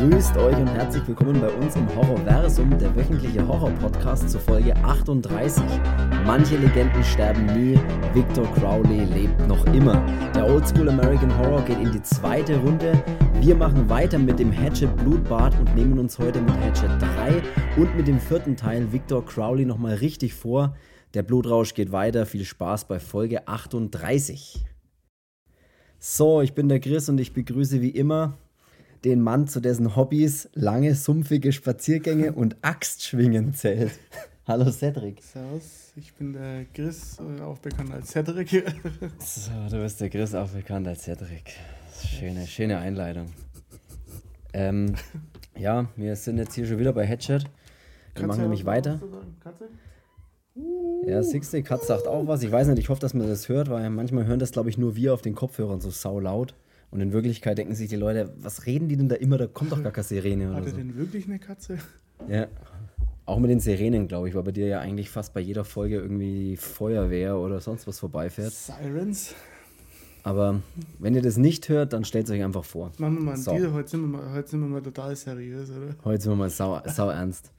Grüßt euch und herzlich willkommen bei uns im Horrorversum, der wöchentliche Horror-Podcast zur Folge 38. Manche Legenden sterben nie, Victor Crowley lebt noch immer. Der Oldschool American Horror geht in die zweite Runde. Wir machen weiter mit dem Hatchet Blutbad und nehmen uns heute mit Hatchet 3 und mit dem vierten Teil Victor Crowley nochmal richtig vor. Der Blutrausch geht weiter. Viel Spaß bei Folge 38. So, ich bin der Chris und ich begrüße wie immer den Mann, zu dessen Hobbys lange, sumpfige Spaziergänge und Axtschwingen zählt. Hallo Cedric. Servus, ich bin der Chris, äh, auch bekannt als Cedric. so, du bist der Chris, auch bekannt als Cedric. Schöne, schöne Einleitung. Ähm, ja, wir sind jetzt hier schon wieder bei Headshot. Wir Katze machen nämlich weiter. Katze? Ja, Sixte, Katze sagt auch was. Ich weiß nicht, ich hoffe, dass man das hört, weil manchmal hören das, glaube ich, nur wir auf den Kopfhörern so saulaut. Und in Wirklichkeit denken sich die Leute, was reden die denn da immer? Da kommt doch gar keine Sirene. Hat er so. denn wirklich eine Katze? Ja. Auch mit den Sirenen, glaube ich, weil bei dir ja eigentlich fast bei jeder Folge irgendwie Feuerwehr oder sonst was vorbeifährt. Sirens. Aber wenn ihr das nicht hört, dann stellt es euch einfach vor. Machen wir mal einen so. Deal. Heute sind, wir mal, heute sind wir mal total seriös, oder? Heute sind wir mal sau, sau ernst.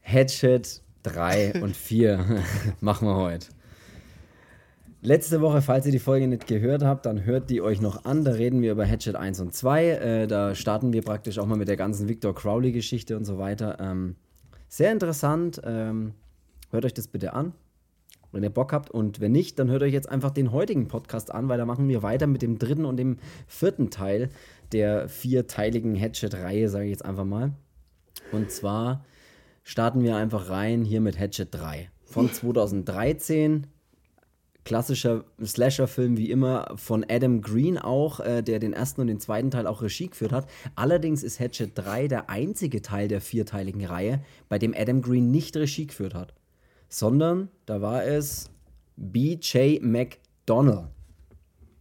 Headshot 3 und 4 machen wir heute. Letzte Woche, falls ihr die Folge nicht gehört habt, dann hört die euch noch an. Da reden wir über Hatchet 1 und 2. Äh, da starten wir praktisch auch mal mit der ganzen Victor Crowley-Geschichte und so weiter. Ähm, sehr interessant. Ähm, hört euch das bitte an, wenn ihr Bock habt. Und wenn nicht, dann hört euch jetzt einfach den heutigen Podcast an, weil da machen wir weiter mit dem dritten und dem vierten Teil der vierteiligen Hatchet-Reihe, sage ich jetzt einfach mal. Und zwar starten wir einfach rein hier mit Hatchet 3 von 2013 klassischer Slasher-Film wie immer von Adam Green auch, äh, der den ersten und den zweiten Teil auch Regie geführt hat. Allerdings ist Hatchet 3 der einzige Teil der vierteiligen Reihe, bei dem Adam Green nicht Regie geführt hat, sondern da war es B.J. McDonnell.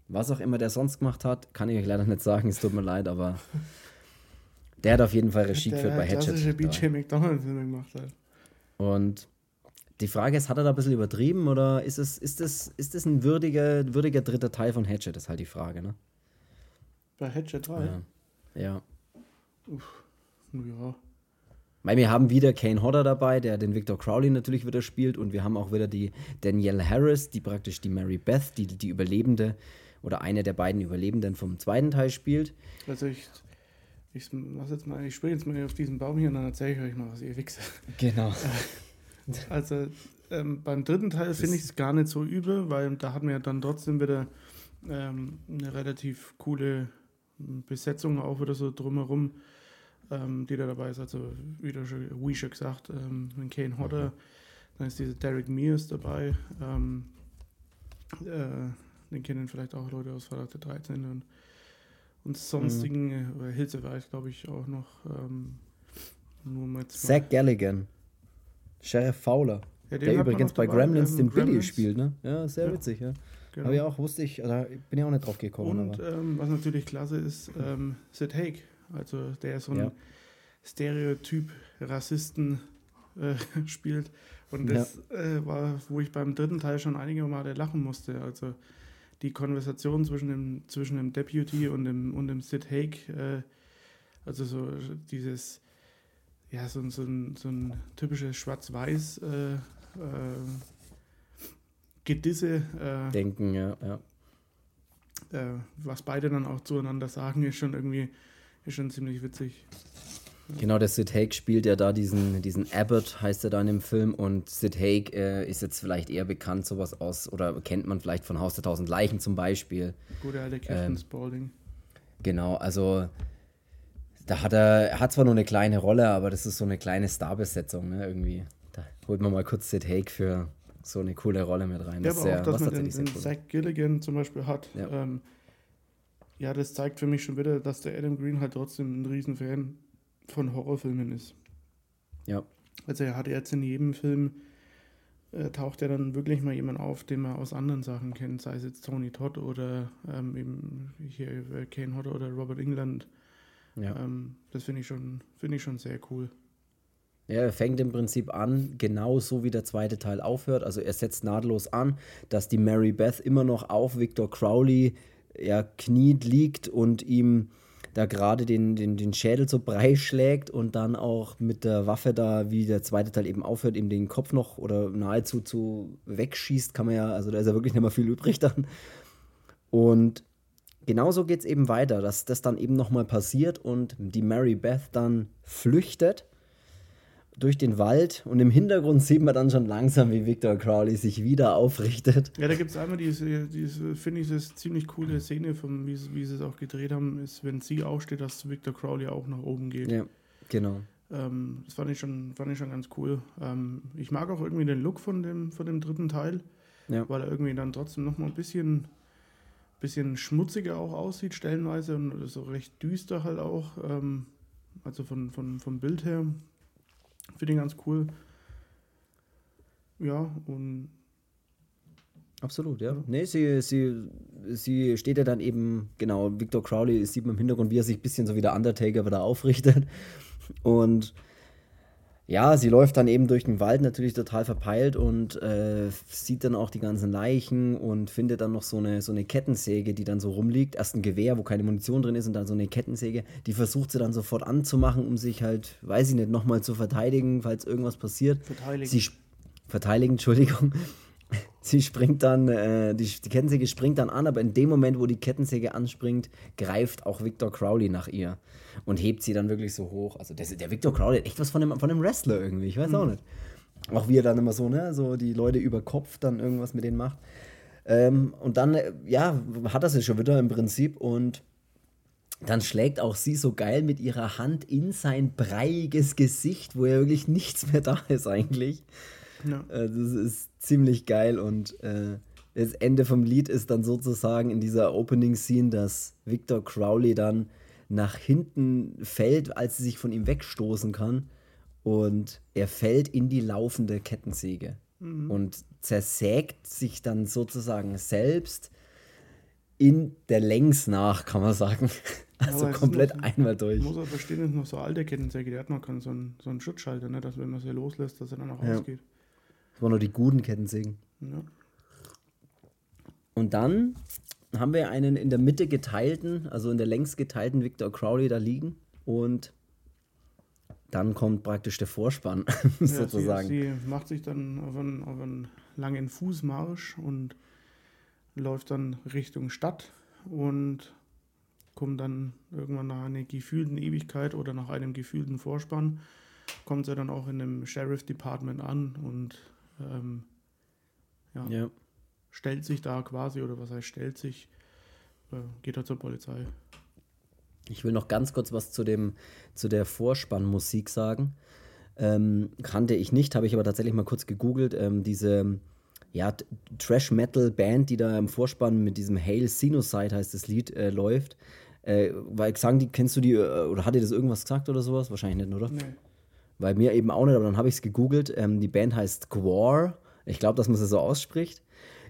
Was auch immer der sonst gemacht hat, kann ich euch leider nicht sagen, es tut mir leid, aber der hat auf jeden Fall Regie geführt bei Hatchet. Der B.J. McDonnell-Filme gemacht hat. Und die Frage ist, hat er da ein bisschen übertrieben oder ist es, ist es, ist es ein würdiger, würdiger dritter Teil von Hatchet, ist halt die Frage, ne? Bei Hatchet 3? Ja. ja. Uff, ja. Weil wir haben wieder Kane Hodder dabei, der den Victor Crowley natürlich wieder spielt und wir haben auch wieder die Danielle Harris, die praktisch die Mary Beth, die, die Überlebende oder eine der beiden Überlebenden vom zweiten Teil spielt. Also ich, ich jetzt mal, ich spiele jetzt mal auf diesen Baum hier und dann erzähle ich euch mal, was ihr wichse. Genau. Also ähm, beim dritten Teil finde ich es gar nicht so übel, weil da hatten wir dann trotzdem wieder ähm, eine relativ coole Besetzung auch wieder so drumherum, ähm, die da dabei ist. Also wieder schon, wie schon gesagt, ähm, Kane Hodder, dann ist dieser Derek Mears dabei. Ähm, äh, den kennen vielleicht auch Leute aus Verdacht 13 und, und sonstigen, mhm. äh, Hilse war ich glaube ich auch noch. Ähm, nur mal Zach Galligan. Sheriff Fowler. Ja, der übrigens bei Gremlins ähm, den Gremlins. Billy spielt, ne? Ja, sehr ja. witzig, ja. Genau. Aber ja auch, wusste ich, da bin ja auch nicht drauf gekommen. Und ähm, was natürlich klasse ist, ähm, Sid Haig. Also der ist so ein ja. Stereotyp Rassisten äh, spielt. Und das äh, war, wo ich beim dritten Teil schon einige Male lachen musste. Also die Konversation zwischen dem, zwischen dem Deputy und dem, und dem Sid Haig, äh, also so dieses ja, so, so, ein, so ein typisches Schwarz-Weiß äh, äh, Gedisse. Äh, Denken, ja. ja. Äh, was beide dann auch zueinander sagen, ist schon irgendwie ist schon ziemlich witzig. Genau, der Sid Haig spielt ja da diesen, diesen Abbott, heißt er da in dem Film. Und Sid Haig äh, ist jetzt vielleicht eher bekannt, sowas aus, oder kennt man vielleicht von Haus der Tausend Leichen zum Beispiel. Gute alte Captain ähm, Spaulding. Genau, also da hat er, er hat zwar nur eine kleine Rolle, aber das ist so eine kleine Starbesetzung, ne, irgendwie. Da holt man mal kurz Sid Haig für so eine coole Rolle mit rein. Ja, das aber sehr, auch, dass man den, den cool. Zach Gilligan zum Beispiel hat. Ja. Ähm, ja, das zeigt für mich schon wieder, dass der Adam Green halt trotzdem ein Riesenfan von Horrorfilmen ist. Ja. Also er hat jetzt in jedem Film äh, taucht er dann wirklich mal jemand auf, den man aus anderen Sachen kennt, sei es jetzt Tony Todd oder ähm, eben hier äh, Kane Hodder oder Robert England. Ja. Ähm, das finde ich, schon, find ich schon sehr cool. Ja, er fängt im Prinzip an, genauso wie der zweite Teil aufhört. Also er setzt nahtlos an, dass die Mary Beth immer noch auf Victor Crowley ja, kniet liegt und ihm da gerade den, den, den Schädel so brei schlägt und dann auch mit der Waffe da, wie der zweite Teil eben aufhört, ihm den Kopf noch oder nahezu zu wegschießt, kann man ja, also da ist ja wirklich nicht mehr viel übrig dann. Und genauso geht es eben weiter, dass das dann eben nochmal passiert und die Mary Beth dann flüchtet durch den Wald und im Hintergrund sieht man dann schon langsam, wie Victor Crowley sich wieder aufrichtet. Ja, da gibt es einmal diese, diese finde ich, das ziemlich coole Szene, von, wie, wie sie es auch gedreht haben, ist, wenn sie aufsteht, dass Victor Crowley auch nach oben geht. Ja, genau. Ähm, das fand ich, schon, fand ich schon ganz cool. Ähm, ich mag auch irgendwie den Look von dem, von dem dritten Teil, ja. weil er irgendwie dann trotzdem nochmal ein bisschen, bisschen schmutziger auch aussieht, stellenweise und so recht düster halt auch. Ähm, also von, von, vom Bild her Finde ich ganz cool. Ja, und. Absolut, ja. ja. Nee, sie, sie, sie steht ja dann eben, genau, Victor Crowley sieht man im Hintergrund, wie er sich ein bisschen so wie der Undertaker wieder aufrichtet. Und ja, sie läuft dann eben durch den Wald natürlich total verpeilt und äh, sieht dann auch die ganzen Leichen und findet dann noch so eine, so eine Kettensäge, die dann so rumliegt. Erst ein Gewehr, wo keine Munition drin ist und dann so eine Kettensäge. Die versucht sie dann sofort anzumachen, um sich halt, weiß ich nicht, nochmal zu verteidigen, falls irgendwas passiert. Verteidigen. Sie verteidigen, Entschuldigung. Sie springt dann, äh, die, die Kettensäge springt dann an, aber in dem Moment, wo die Kettensäge anspringt, greift auch Victor Crowley nach ihr und hebt sie dann wirklich so hoch. Also der, der Victor Crowley hat echt was von einem, von einem Wrestler irgendwie, ich weiß mhm. auch nicht. Auch wie er dann immer so, ne, so die Leute über Kopf dann irgendwas mit denen macht. Ähm, und dann, äh, ja, hat er sie schon wieder im Prinzip und dann schlägt auch sie so geil mit ihrer Hand in sein breiiges Gesicht, wo ja wirklich nichts mehr da ist eigentlich. Ja. Äh, das ist ziemlich geil und äh, das Ende vom Lied ist dann sozusagen in dieser Opening-Scene, dass Victor Crowley dann nach hinten fällt, als sie sich von ihm wegstoßen kann. Und er fällt in die laufende Kettensäge mhm. und zersägt sich dann sozusagen selbst in der Längs nach, kann man sagen. Also komplett noch, einmal durch. Muss aber verstehen, ist noch so alte Kettensäge, die hat noch so einen, so einen Schutzschalter, ne? dass wenn man sie loslässt, dass er dann auch ja. ausgeht. Das waren nur die guten Kettensägen. Ja. Und dann haben wir einen in der Mitte geteilten, also in der längs geteilten Victor Crowley da liegen. Und dann kommt praktisch der Vorspann, ja, sozusagen. Sie, sie, macht sich dann auf einen, auf einen langen Fußmarsch und läuft dann Richtung Stadt und kommt dann irgendwann nach einer gefühlten Ewigkeit oder nach einem gefühlten Vorspann, kommt sie dann auch in einem Sheriff Department an und ähm, ja, ja, stellt sich da quasi, oder was heißt stellt sich, äh, geht er zur Polizei. Ich will noch ganz kurz was zu, dem, zu der Vorspannmusik sagen. Ähm, kannte ich nicht, habe ich aber tatsächlich mal kurz gegoogelt. Ähm, diese ja, Trash-Metal-Band, die da im Vorspann mit diesem Hail Sinuside heißt das Lied, äh, läuft. Äh, weil sagen die, kennst du die, äh, oder hat dir das irgendwas gesagt oder sowas? Wahrscheinlich nicht, oder? Nee. Weil mir eben auch nicht, aber dann habe ich es gegoogelt. Ähm, die Band heißt Gwar. Ich glaube, dass man sie so ausspricht.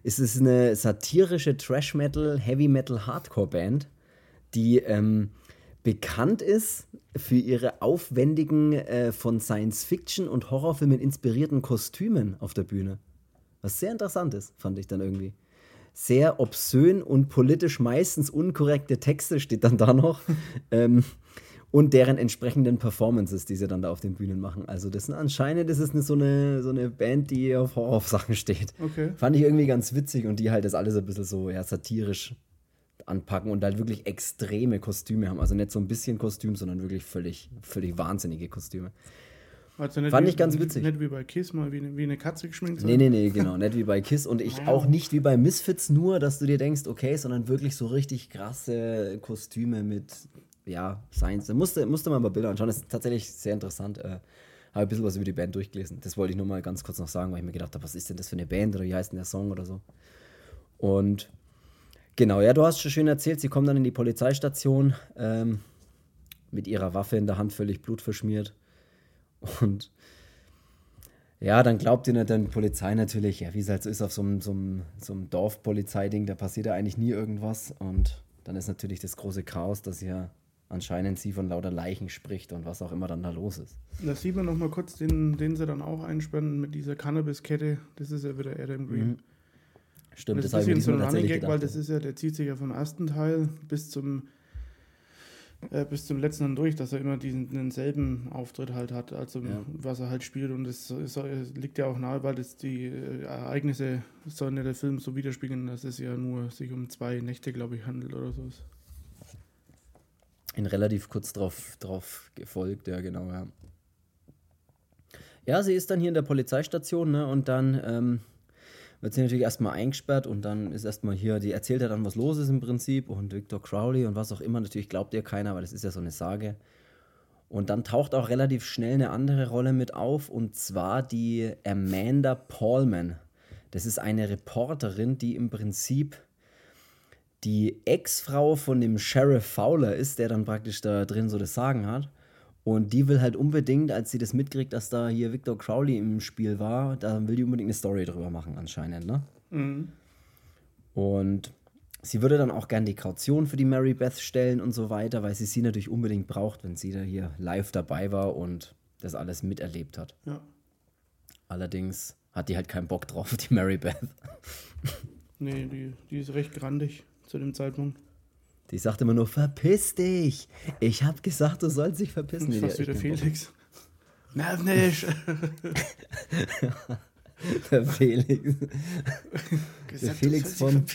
Es ist eine satirische Trash-Metal, Heavy-Metal, Hardcore-Band, die ähm, bekannt ist für ihre aufwendigen, äh, von Science-Fiction und Horrorfilmen inspirierten Kostümen auf der Bühne. Was sehr interessant ist, fand ich dann irgendwie. Sehr obszön und politisch meistens unkorrekte Texte steht dann da noch. ähm, und deren entsprechenden Performances, die sie dann da auf den Bühnen machen. Also das sind anscheinend das ist eine, so, eine, so eine Band, die auf Horror-Sachen steht. Okay. Fand ich irgendwie ganz witzig und die halt das alles ein bisschen so ja, satirisch anpacken und halt wirklich extreme Kostüme haben. Also nicht so ein bisschen Kostüm, sondern wirklich völlig, völlig wahnsinnige Kostüme. Also Fand wie, ich ganz witzig. Nicht wie bei Kiss, mal wie eine, wie eine Katze geschminkt. Nee, nee, nee, genau. nicht wie bei Kiss. Und ich auch nicht wie bei Misfits nur, dass du dir denkst, okay, sondern wirklich so richtig krasse Kostüme mit ja, Science. Da musste, musste man mal Bilder anschauen. Das ist tatsächlich sehr interessant. Äh, habe ein bisschen was über die Band durchgelesen. Das wollte ich nur mal ganz kurz noch sagen, weil ich mir gedacht habe, was ist denn das für eine Band oder wie heißt denn der Song oder so. Und genau, ja, du hast schon schön erzählt, sie kommen dann in die Polizeistation ähm, mit ihrer Waffe in der Hand völlig blutverschmiert. Und ja, dann glaubt ihr dann Polizei natürlich, ja, wie es halt so ist auf so einem, so einem, so einem Dorfpolizeiding, da passiert ja eigentlich nie irgendwas. Und dann ist natürlich das große Chaos, dass ja anscheinend sie von lauter Leichen spricht und was auch immer dann da los ist. Da sieht man nochmal kurz den, den sie dann auch einspannen mit dieser Cannabis-Kette. Das ist ja wieder Adam Green. Mhm. Stimmt, das, das ist ein bisschen so ein Running Gag, weil das ist ja, der zieht sich ja vom ersten Teil bis zum äh, bis zum letzten dann durch, dass er immer diesen denselben Auftritt halt hat, also Ja. was er halt spielt. Und es ist, liegt ja auch nahe, weil das die äh, Ereignisse sollen ja der Film so widerspiegeln, dass es ja nur sich um zwei Nächte, glaube ich, handelt oder so. In relativ kurz drauf, drauf gefolgt, ja, genau, ja. Ja, sie ist dann hier in der Polizeistation, ne, und dann ähm, wird sie natürlich erstmal eingesperrt und dann ist erstmal hier, die erzählt ja dann, was los ist im Prinzip und Victor Crowley und was auch immer, natürlich glaubt ihr keiner, weil das ist ja so eine Sage. Und dann taucht auch relativ schnell eine andere Rolle mit auf und zwar die Amanda Paulman. Das ist eine Reporterin, die im Prinzip die Ex-Frau von dem Sheriff Fowler ist, der dann praktisch da drin so das Sagen hat. Und die will halt unbedingt, als sie das mitkriegt, dass da hier Victor Crowley im Spiel war, da will die unbedingt eine Story drüber machen anscheinend, ne? Mhm. Und sie würde dann auch gern die Kaution für die Mary Beth stellen und so weiter, weil sie sie natürlich unbedingt braucht, wenn sie da hier live dabei war und das alles miterlebt hat. Ja. Allerdings hat die halt keinen Bock drauf, die Mary Beth. Nee, die, die ist recht grandig zu dem Zeitpunkt. Die sagt immer nur, verpiss dich. Ich hab gesagt, du sollst dich verpissen. Das ist wieder Felix. Nerv nicht! Der Felix. Gesagt, Felix von-.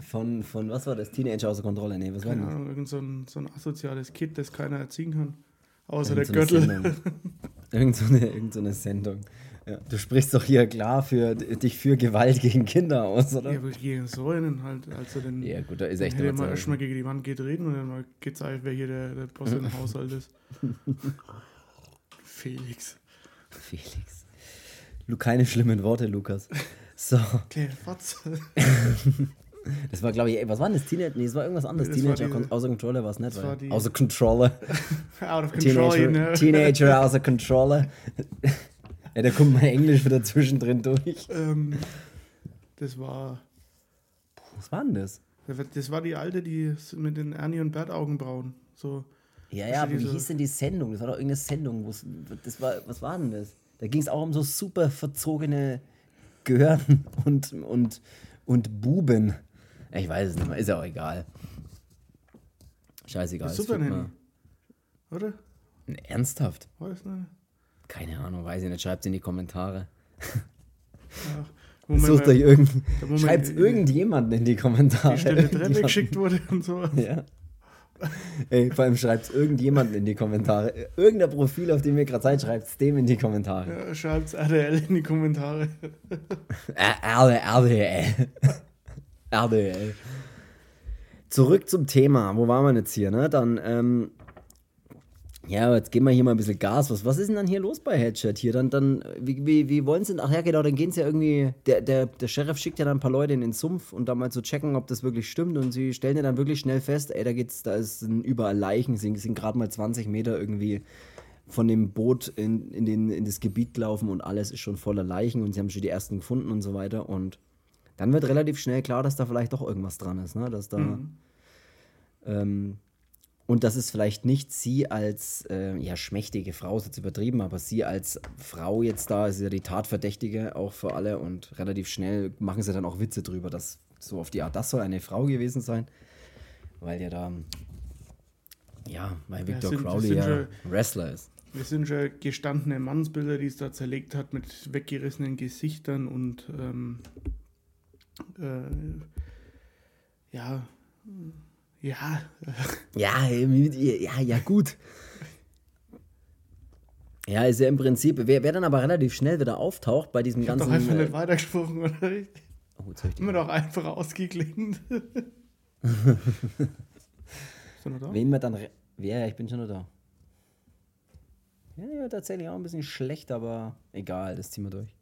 Von, von, was war das? Teenager außer Kontrolle? Nee, was war Keine das? Ahnung, irgend so ein, so ein asoziales Kind, das keiner erziehen kann. Außer Irgend so der eine Gürtel. Irgend so eine, irgend so eine Sendung. Ja. Du sprichst doch hier klar für dich für Gewalt gegen Kinder aus, oder? Ja, gegen so einen halt. Also den, Ja, gut, da ist echt hätte er mal erstmal gegen die Wand gedreht und dann mal gezeigt, wer hier der, der Boss im Haushalt ist. Felix. Felix. Lu, keine schlimmen Worte, Lukas. So, Kleine Fotze. das war, glaube ich, ey, was war denn das? Teenager? Nee, das war irgendwas anderes. Das Teenager die- außer Kontrolle war es nicht. weil- Außer Kontrolle. Out of control, Teenager, ne? Teenager außer Kontrolle. Ja, da kommt mein Englisch wieder zwischendrin durch. Ähm, das war. Was war denn das? Das war die alte, die mit den Ernie und Bert Augenbrauen. So. Ja, ja, aber wie hieß denn die Sendung? Das war doch irgendeine Sendung. wo's- Das war, was war denn das? Da ging es auch um so super verzogene Gehirn und, und, und Buben. Ich weiß es nicht mehr, ist ja auch egal. Scheißegal. Das Super Nanny. Oder? Ernsthaft? Das nicht? Keine Ahnung, weiß ich nicht. Schreibt in die Kommentare. Ach, Sucht euch irgend, schreibt in- irgendjemanden in die Kommentare. die Treppe Irgendjemanden. geschickt wurde und so. Ja. Ey, vor allem schreibt irgendjemanden in die Kommentare. Irgendein Profil, auf dem ihr gerade seid, schreibt es dem in die Kommentare. Ja, schreibt's RDL in die Kommentare. RDL. RDL. RDL. Zurück zum Thema. Wo waren wir jetzt hier, ne? Dann, ähm, ja, jetzt geben wir hier mal ein bisschen Gas. Was, was ist denn dann hier los bei Headshot hier? Dann, dann, wie, wie, wie wollen sie denn? Ach ja, genau, dann gehen sie ja irgendwie. Der, der, der Sheriff schickt ja dann ein paar Leute in den Sumpf und da mal zu checken, ob das wirklich stimmt. Und sie stellen ja dann wirklich schnell fest, ey, da geht's, da ist sind überall Leichen, sind, sind gerade mal 20 Meter irgendwie von dem Boot in, in, den, in das Gebiet gelaufen und alles ist schon voller Leichen und sie haben schon die ersten gefunden und so weiter. Und dann wird relativ schnell klar, dass da vielleicht doch irgendwas dran ist, ne? Dass da. Ähm, und dass es vielleicht nicht sie als äh, ja, schmächtige Frau, ist jetzt übertrieben, aber sie als Frau jetzt da ist ja die Tatverdächtige auch für alle und relativ schnell machen sie dann auch Witze drüber, dass so auf die Art, das soll eine Frau gewesen sein, weil ja da, ja, weil Victor sind- das Crowley sind ja schon- Wrestler ist. Wir sind schon gestandene Mannsbilder, die es da zerlegt hat mit weggerissenen Gesichtern und ähm, äh, ja, ja, Ja, ja, ja, gut. Ja, ist ja im Prinzip, wer, wer dann aber relativ schnell wieder auftaucht bei diesem ich ganzen. doch einfach äh, nicht weitergesprochen, oder? oh, jetzt hab ich Immer doch einfach ausgeklingt. Wen wir dann. Ja, ich bin schon noch da. Ja, ja, tatsächlich auch ein bisschen schlecht, aber egal, das ziehen wir durch.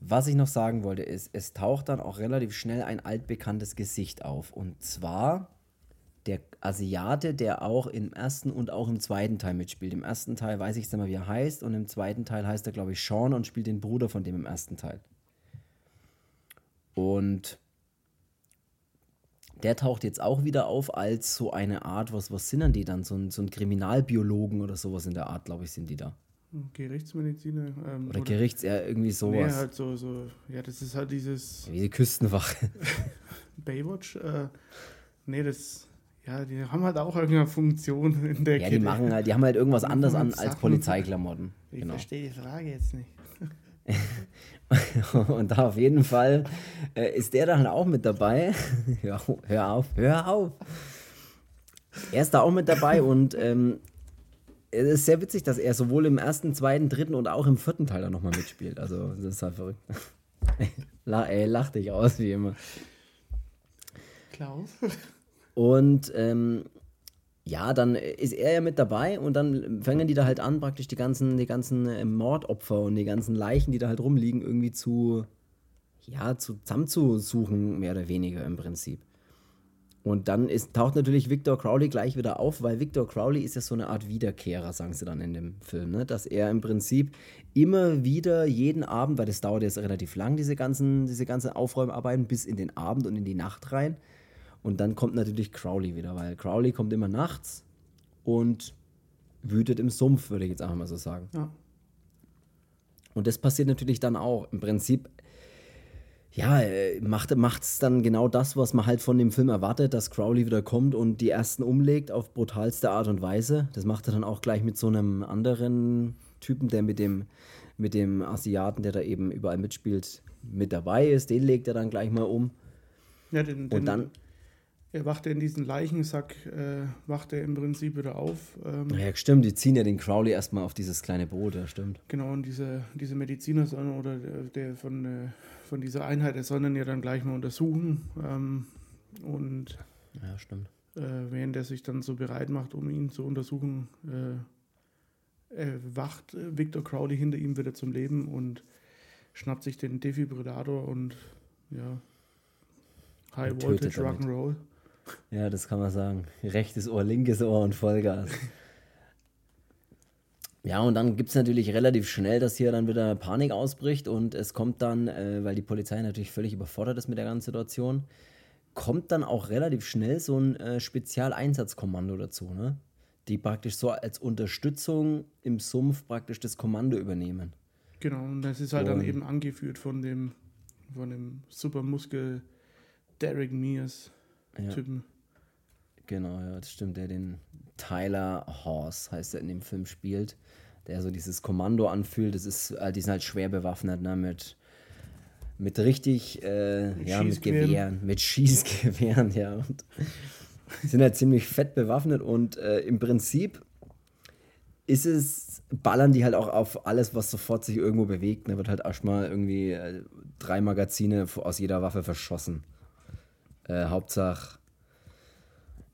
Was ich noch sagen wollte, ist, es taucht dann auch relativ schnell ein altbekanntes Gesicht auf. Und zwar der Asiate, der auch im ersten und auch im zweiten Teil mitspielt. Im ersten Teil weiß ich nicht mehr, wie er heißt, und im zweiten Teil heißt er, glaube ich, Sean und spielt den Bruder von dem im ersten Teil. Und der taucht jetzt auch wieder auf als so eine Art, was, was sind denn die dann? So ein, so ein Kriminalbiologen oder sowas in der Art, glaube ich, sind die da. Gerichtsmediziner. Ähm, Oder Gerichts, ja, irgendwie Nee, sowas. halt so, so, ja, das ist halt dieses Wie die Küstenwache. Baywatch. Äh, nee, das, Ja, die haben halt auch irgendeine Funktion in der Ja, die machen halt, die haben halt irgendwas anderes an als Polizeiklamotten. Ich Genau. verstehe die Frage jetzt nicht. Und da auf jeden Fall äh, ist der dann auch mit dabei. hör, hör auf, hör auf. Er ist da auch mit dabei und ähm, es ist sehr witzig, dass er sowohl im ersten, zweiten, dritten und auch im vierten Teil dann nochmal mitspielt. Also, das ist halt verrückt. La, ey, lach dich aus, wie immer. Klaus? Und ähm, ja, dann ist er ja mit dabei und dann fangen die da halt an, praktisch die ganzen, die ganzen äh, Mordopfer und die ganzen Leichen, die da halt rumliegen, irgendwie zu, ja, zu, zusammenzusuchen, mehr oder weniger im Prinzip. Und dann ist, taucht natürlich Victor Crowley gleich wieder auf, weil Victor Crowley ist ja so eine Art Wiederkehrer, sagen sie dann in dem Film, ne? dass er im Prinzip immer wieder jeden Abend, weil das dauert jetzt relativ lang, diese ganzen, diese ganzen Aufräumarbeiten, bis in den Abend und in die Nacht rein. Und dann kommt natürlich Crowley wieder, weil Crowley kommt immer nachts und wütet im Sumpf, würde ich jetzt einfach mal so sagen. Ja. Und das passiert natürlich dann auch. Im Prinzip, ja, äh, macht es dann genau das, was man halt von dem Film erwartet, dass Crowley wieder kommt und die ersten umlegt auf brutalste Art und Weise. Das macht er dann auch gleich mit so einem anderen Typen, der mit dem, mit dem Asiaten, der da eben überall mitspielt, mit dabei ist. Den legt er dann gleich mal um. Ja, den, den, Und dann, er wacht in diesen Leichensack, äh, wacht er im Prinzip wieder auf. Ähm, ja, stimmt, die ziehen ja den Crowley erstmal auf dieses kleine Boot, ja, stimmt. Genau, und diese, diese Mediziner oder der, der von, äh, von dieser Einheit, der soll ja dann gleich mal untersuchen. Ähm, und Ja, stimmt. äh, während er sich dann so bereit macht, um ihn zu untersuchen, äh, äh, wacht äh, Victor Crowley hinter ihm wieder zum Leben und schnappt sich den Defibrillator und ja, High Voltage. Rock'n'Roll. Ja, das kann man sagen. Rechtes Ohr, linkes Ohr und Vollgas. Ja, und dann gibt es natürlich relativ schnell, dass hier dann wieder Panik ausbricht und es kommt dann, äh, weil die Polizei natürlich völlig überfordert ist mit der ganzen Situation, kommt dann auch relativ schnell so ein äh, Spezialeinsatzkommando dazu, ne? Die praktisch so als Unterstützung im Sumpf praktisch das Kommando übernehmen. Genau, und das ist halt dann Und- eben angeführt von dem, von dem Supermuskel Derek Mears Ja. Typen. Genau, ja, das stimmt. Der den Tyler Horse heißt er in dem Film spielt, der so dieses Kommando anfühlt. Das ist, äh, die sind halt schwer bewaffnet, ne, mit, mit richtig, äh, Mit ja, mit. Gewehren, mit Schießgewehren, ja. Und sind halt ziemlich fett bewaffnet und äh, im Prinzip ist es, ballern die halt auch auf alles, was sofort sich irgendwo bewegt. Da wird halt erstmal irgendwie äh, drei Magazine aus jeder Waffe verschossen. Äh, Hauptsache,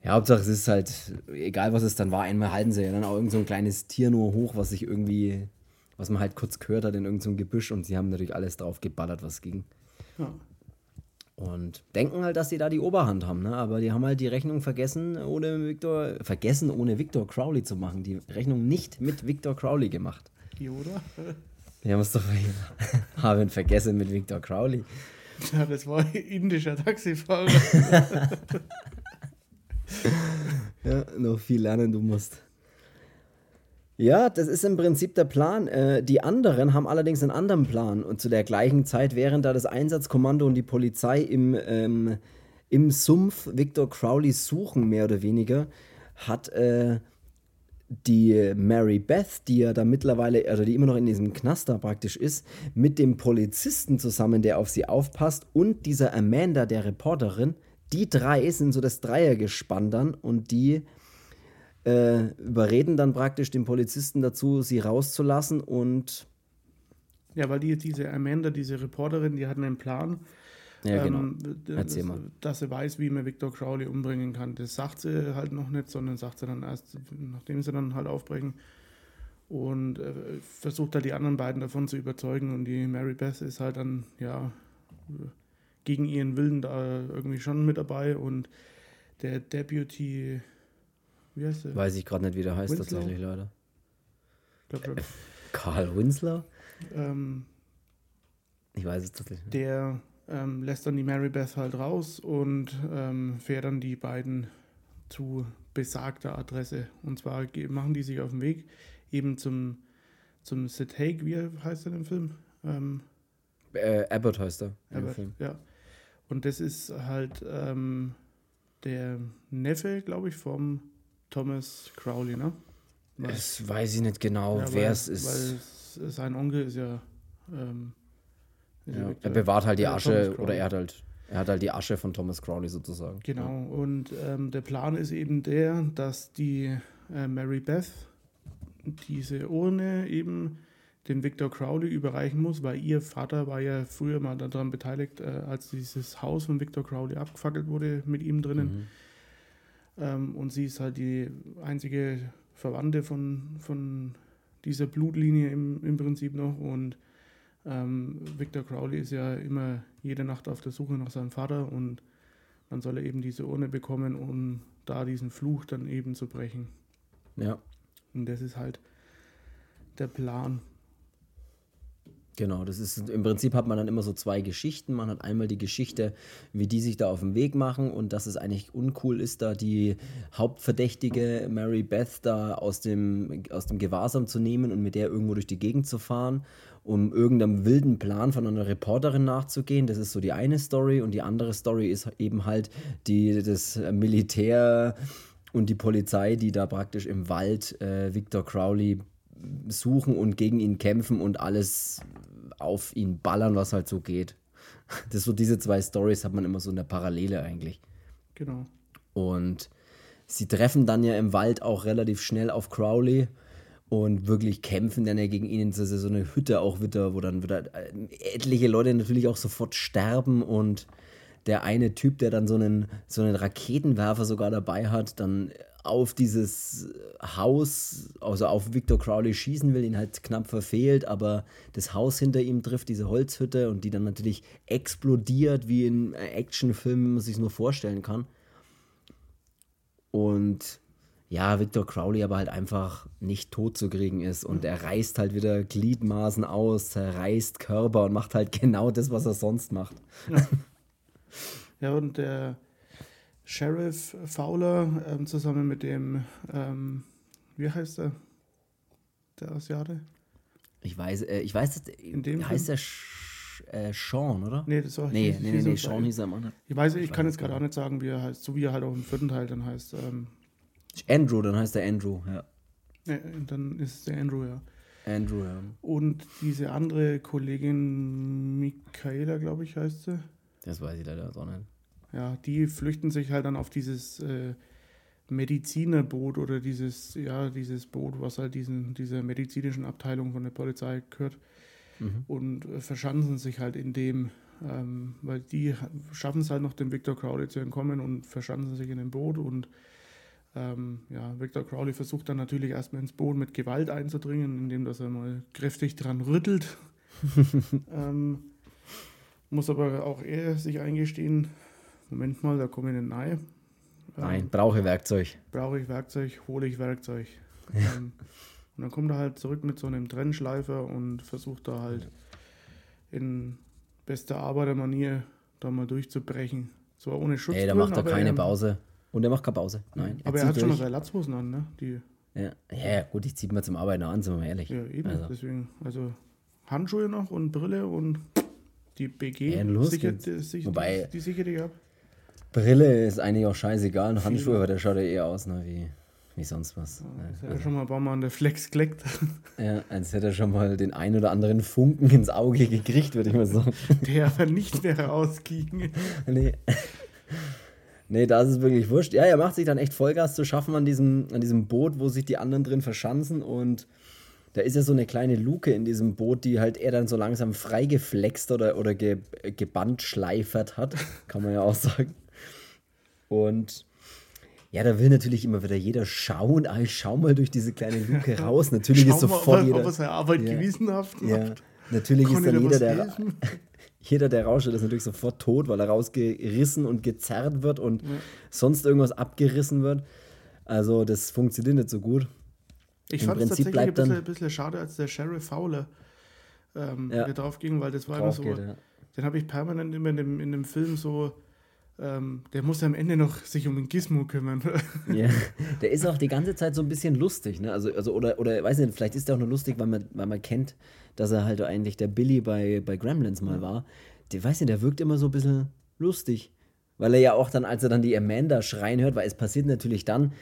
ja, Hauptsache es ist halt, egal was es dann war, einmal halten sie ja dann auch irgend so ein kleines Tier nur hoch, was sich irgendwie, was man halt kurz gehört hat in irgendeinem so Gebüsch und sie haben natürlich alles drauf geballert, was ging. Ja. Und denken halt, dass sie da die Oberhand haben, ne? Aber die haben halt die Rechnung vergessen, ohne Victor, vergessen, ohne Victor Crowley zu machen. Die Rechnung nicht mit Victor Crowley gemacht. Yoda? Die haben es doch haben vergessen mit Victor Crowley. Ja, das war ein indischer Taxifahrer. Ja, noch viel lernen du musst. Ja, das ist im Prinzip der Plan. Äh, die anderen haben allerdings einen anderen Plan. Und zu der gleichen Zeit, während da das Einsatzkommando und die Polizei im, ähm, im Sumpf Victor Crowley suchen, mehr oder weniger, hat äh, die Mary Beth, die ja da mittlerweile, also die immer noch in diesem Knaster praktisch ist, mit dem Polizisten zusammen, der auf sie aufpasst, und dieser Amanda, der Reporterin, die drei sind so das Dreiergespann dann und die äh, überreden dann praktisch den Polizisten dazu, sie rauszulassen und Ja, weil die, diese Amanda, diese Reporterin, die hat einen Plan. ja genau. ähm, Erzähl dass, mal. dass sie weiß, wie man Victor Crowley umbringen kann. Das sagt sie halt noch nicht, sondern sagt sie dann erst, nachdem sie dann halt aufbrechen. Und äh, versucht halt die anderen beiden davon zu überzeugen. Und die Mary Beth ist halt dann, ja, gegen ihren Willen da irgendwie schon mit dabei. Und der Deputy, wie heißt der? Weiß ich gerade nicht, wie der heißt Winslow? tatsächlich, leider. Glaub schon. Karl Winslow? ähm, Ich weiß es tatsächlich nicht. der ähm, lässt dann die Mary Beth halt raus und ähm, fährt dann die beiden zu besagter Adresse. Und zwar machen die sich auf den Weg eben zum, zum Sid Haig, wie heißt er im Film? Ähm, Äh, Abbott heißt er. Film. ja. Und das ist halt ähm, der Neffe, glaube ich, vom Thomas Crowley, ne? Weil, das weiß ich nicht genau, ja, wer es ist. Weil sein Onkel ist ja. Ähm, ist ja er bewahrt halt die Asche oder er hat halt. Er hat halt die Asche von Thomas Crowley sozusagen. Genau, ja. und ähm, der Plan ist eben der, dass die äh, Mary Beth diese Urne eben dem Victor Crowley überreichen muss, weil ihr Vater war ja früher mal daran beteiligt, äh, als dieses Haus von Victor Crowley abgefackelt wurde mit ihm drinnen. Mhm. Ähm, und sie ist halt die einzige Verwandte von, von dieser Blutlinie im, im Prinzip noch. Und ähm, Victor Crowley ist ja immer jede Nacht auf der Suche nach seinem Vater und dann soll er eben diese Urne bekommen, um da diesen Fluch dann eben zu brechen. Ja. Und das ist halt der Plan. Genau, das ist im Prinzip hat man dann immer so zwei Geschichten. Man hat einmal die Geschichte, wie die sich da auf den Weg machen und dass es eigentlich uncool ist, da die Hauptverdächtige Mary Beth da aus dem, aus dem Gewahrsam zu nehmen und mit der irgendwo durch die Gegend zu fahren, um irgendeinem wilden Plan von einer Reporterin nachzugehen. Das ist so die eine Story und die andere Story ist eben halt die, das Militär und die Polizei, die da praktisch im Wald äh, Victor Crowley suchen und gegen ihn kämpfen und alles auf ihn ballern, was halt so geht. Das so diese zwei Stories hat man immer so in der Parallele eigentlich. Genau. Und sie treffen dann ja im Wald auch relativ schnell auf Crowley und wirklich kämpfen dann ja gegen ihn. Das ist so eine Hütte auch wieder, wo dann wieder äh, etliche Leute natürlich auch sofort sterben und der eine Typ, der dann so einen, so einen Raketenwerfer sogar dabei hat, dann auf dieses Haus, also auf Victor Crowley schießen will, ihn halt knapp verfehlt, aber das Haus hinter ihm trifft diese Holzhütte und die dann natürlich explodiert, wie in Actionfilmen, wie man sich nur vorstellen kann. Und ja, Victor Crowley aber halt einfach nicht tot zu kriegen ist und er reißt halt wieder Gliedmaßen aus, zerreißt Körper und macht halt genau das, was er sonst macht. Ja, ja und der Sheriff Fowler ähm, zusammen mit dem, ähm, wie heißt er? Der Asiate? Ich weiß, äh, ich weiß, in dem heißt der Sch äh, Sean, oder? Nee, das war Nee, nee, nee, nee Sean hieß er anderen. Ich weiß, ich, ich kann jetzt gerade auch nicht sagen, wie er heißt, so wie er halt auch im vierten Teil dann heißt. Ähm, Andrew, dann heißt er Andrew, ja. ja. Dann ist es der Andrew, ja. Andrew, ja. Und diese andere Kollegin Michaela, glaube ich, heißt sie. Das weiß ich leider auch nicht. Ja, die flüchten sich halt dann auf dieses äh, Medizinerboot oder dieses, ja, dieses Boot, was halt diesen, dieser medizinischen Abteilung von der Polizei gehört. Mhm. Und äh, verschanzen sich halt in dem, ähm, weil die schaffen es halt noch, dem Victor Crowley zu entkommen und verschanzen sich in dem Boot und ähm, ja, Victor Crowley versucht dann natürlich erstmal ins Boot mit Gewalt einzudringen, indem dass er mal kräftig dran rüttelt. ähm, muss aber auch er sich eingestehen, Moment mal, da komme ich nicht rein. Nein, ähm, brauche Werkzeug. Brauche ich Werkzeug, hole ich Werkzeug. ähm, und dann kommt er halt zurück mit so einem Trennschleifer und versucht da halt in bester Arbeitermanier da mal durchzubrechen. Zwar ohne Schutz. Ey, da macht er keine Pause. Und er macht keine Pause. Nein. Aber er hat durch. schon mal seine Latzhosen an, ne? Die ja. ja, gut, ich ziehe mal zum Arbeiten an, sind wir mal ehrlich. Ja, eben. Also. Deswegen, also Handschuhe noch und Brille und die BG ja, sichert, die, die, Wobei, die sichert die ab. Brille ist eigentlich auch scheißegal. Und Handschuhe, aber der schaut ja eher aus, ne, wie, wie sonst was. Ja, das hätte also, schon mal ein paar Mal an der Flex geleckt. Ja, als hätte er schon mal den ein oder anderen Funken ins Auge gekriegt, würde ich mal sagen. Der aber nicht mehr rausging. Nee. Nee, da ist es wirklich wurscht. Ja, er macht sich dann echt Vollgas zu schaffen an diesem, an diesem Boot, wo sich die anderen drin verschanzen und da ist ja so eine kleine Luke in diesem Boot, die halt er dann so langsam freigeflext oder, oder ge, gebandschleifert hat, kann man ja auch sagen. Und ja, da will natürlich immer wieder jeder schauen. Ah, ich schau mal durch diese kleine Luke raus. Natürlich schau ist sofort mal, jeder. Ob er seine Arbeit ja, gewissenhaft macht. Ja, natürlich ist dann jeder, der, jeder, der rauscht, ist natürlich sofort tot, weil er rausgerissen und gezerrt wird und ja. sonst irgendwas abgerissen wird. Also, das funktioniert nicht so gut. Ich Im fand es tatsächlich ein bisschen, ein bisschen, schade, als der Sheriff Fowler ähm, ja. drauf ging, weil das war immer so. Geht, ja. Den habe ich permanent immer in dem, in dem Film so ähm, der muss am Ende noch sich um den Gizmo kümmern. ja, der ist auch die ganze Zeit so ein bisschen lustig, ne? Also, also oder, oder weiß nicht, vielleicht ist er auch nur lustig, weil man, weil man kennt, dass er halt eigentlich der Billy bei, bei Gremlins mal war. Der weiß nicht, der wirkt immer so ein bisschen lustig. weil er ja auch dann, als er dann die Amanda schreien hört, weil es passiert natürlich dann,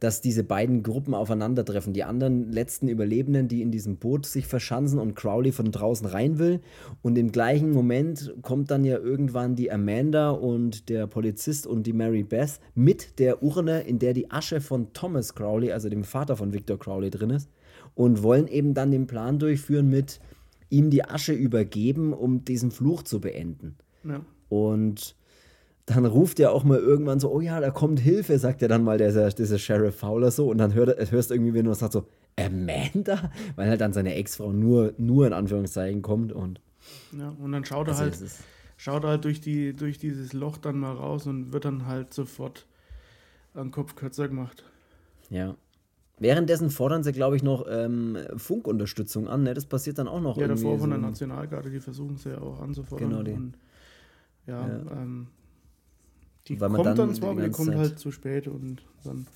dass diese beiden Gruppen aufeinandertreffen. Die anderen letzten Überlebenden, die in diesem Boot sich verschanzen und Crowley von draußen rein will. Und im gleichen Moment kommt dann ja irgendwann die Amanda und der Polizist und die Mary Beth mit der Urne, in der die Asche von Thomas Crowley, also dem Vater von Victor Crowley, drin ist. Und wollen eben dann den Plan durchführen mit ihm die Asche übergeben, um diesen Fluch zu beenden. Ja. Und dann ruft er auch mal irgendwann so, oh ja, da kommt Hilfe, sagt er dann mal dieser, dieser Sheriff Fowler so. Und dann hört, hörst du irgendwie, wenn er sagt so, Amanda? Weil halt dann seine Ex-Frau nur, nur in Anführungszeichen kommt und. Ja, und dann schaut er also halt, schaut er halt durch, die, durch dieses Loch dann mal raus und wird dann halt sofort am Kopf kürzer gemacht. Ja. Währenddessen fordern sie, glaube ich, noch ähm, Funkunterstützung an. Ne? Das passiert dann auch noch. Ja, davor von der Nationalgarde, die versuchen sie ja auch anzufordern. Genau, die. Und, ja, ja. Ähm, die Weil kommt dann, dann zwar, aber die kommt Zeit halt zu spät und dann.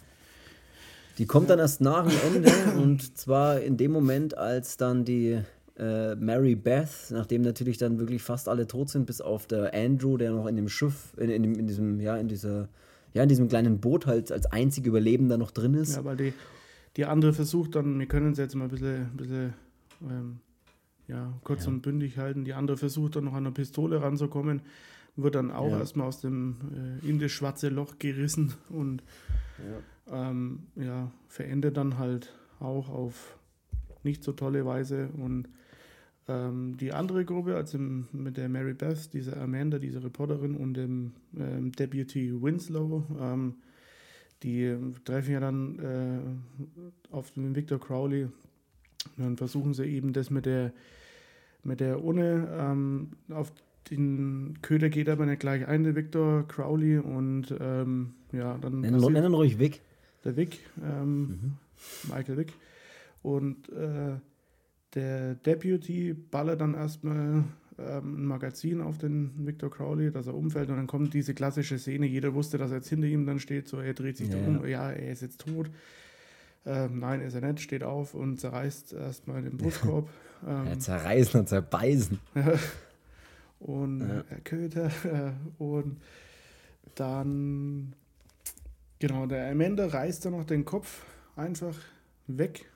Die kommt ja. dann erst nach dem Ende und zwar in dem Moment, als dann die äh, Mary Beth, nachdem natürlich dann wirklich fast alle tot sind, bis auf der Andrew, der noch in dem Schiff, in, in, in diesem, ja, in dieser, ja, in diesem kleinen Boot halt als einzige Überlebender noch drin ist. Ja, weil die, die andere versucht dann, wir können es jetzt mal ein bisschen, ein bisschen ähm, ja, kurz ja. und bündig halten, die andere versucht dann noch an eine Pistole ranzukommen wird dann auch ja. erstmal aus dem äh, in das schwarze Loch gerissen und ja. Ähm, ja, verendet dann halt auch auf nicht so tolle Weise. Und ähm, die andere Gruppe, also mit der Mary Beth, diese Amanda, diese Reporterin und dem ähm, Deputy Winslow, ähm, die treffen ja dann äh, auf den Victor Crowley und dann versuchen sie eben das mit der mit der Urne ähm, auf den Köder geht aber nicht gleich ein, der Victor Crowley. Und ähm, ja, dann. Nennen, nennen ruhig Vic. Der Vic, ähm, mhm. Michael Vic. Und äh, der Deputy ballert dann erstmal ähm, ein Magazin auf den Victor Crowley, dass er umfällt. Und dann kommt diese klassische Szene. Jeder wusste, dass er jetzt hinter ihm dann steht. So, er dreht sich ja, um. Ja, er ist jetzt tot. Ähm, nein, ist er nicht, steht auf und zerreißt erstmal den Brustkorb. ähm, ja, zerreißen und zerbeißen. und ja. Herr Köter und dann genau, der Amanda reißt dann noch den Kopf einfach weg.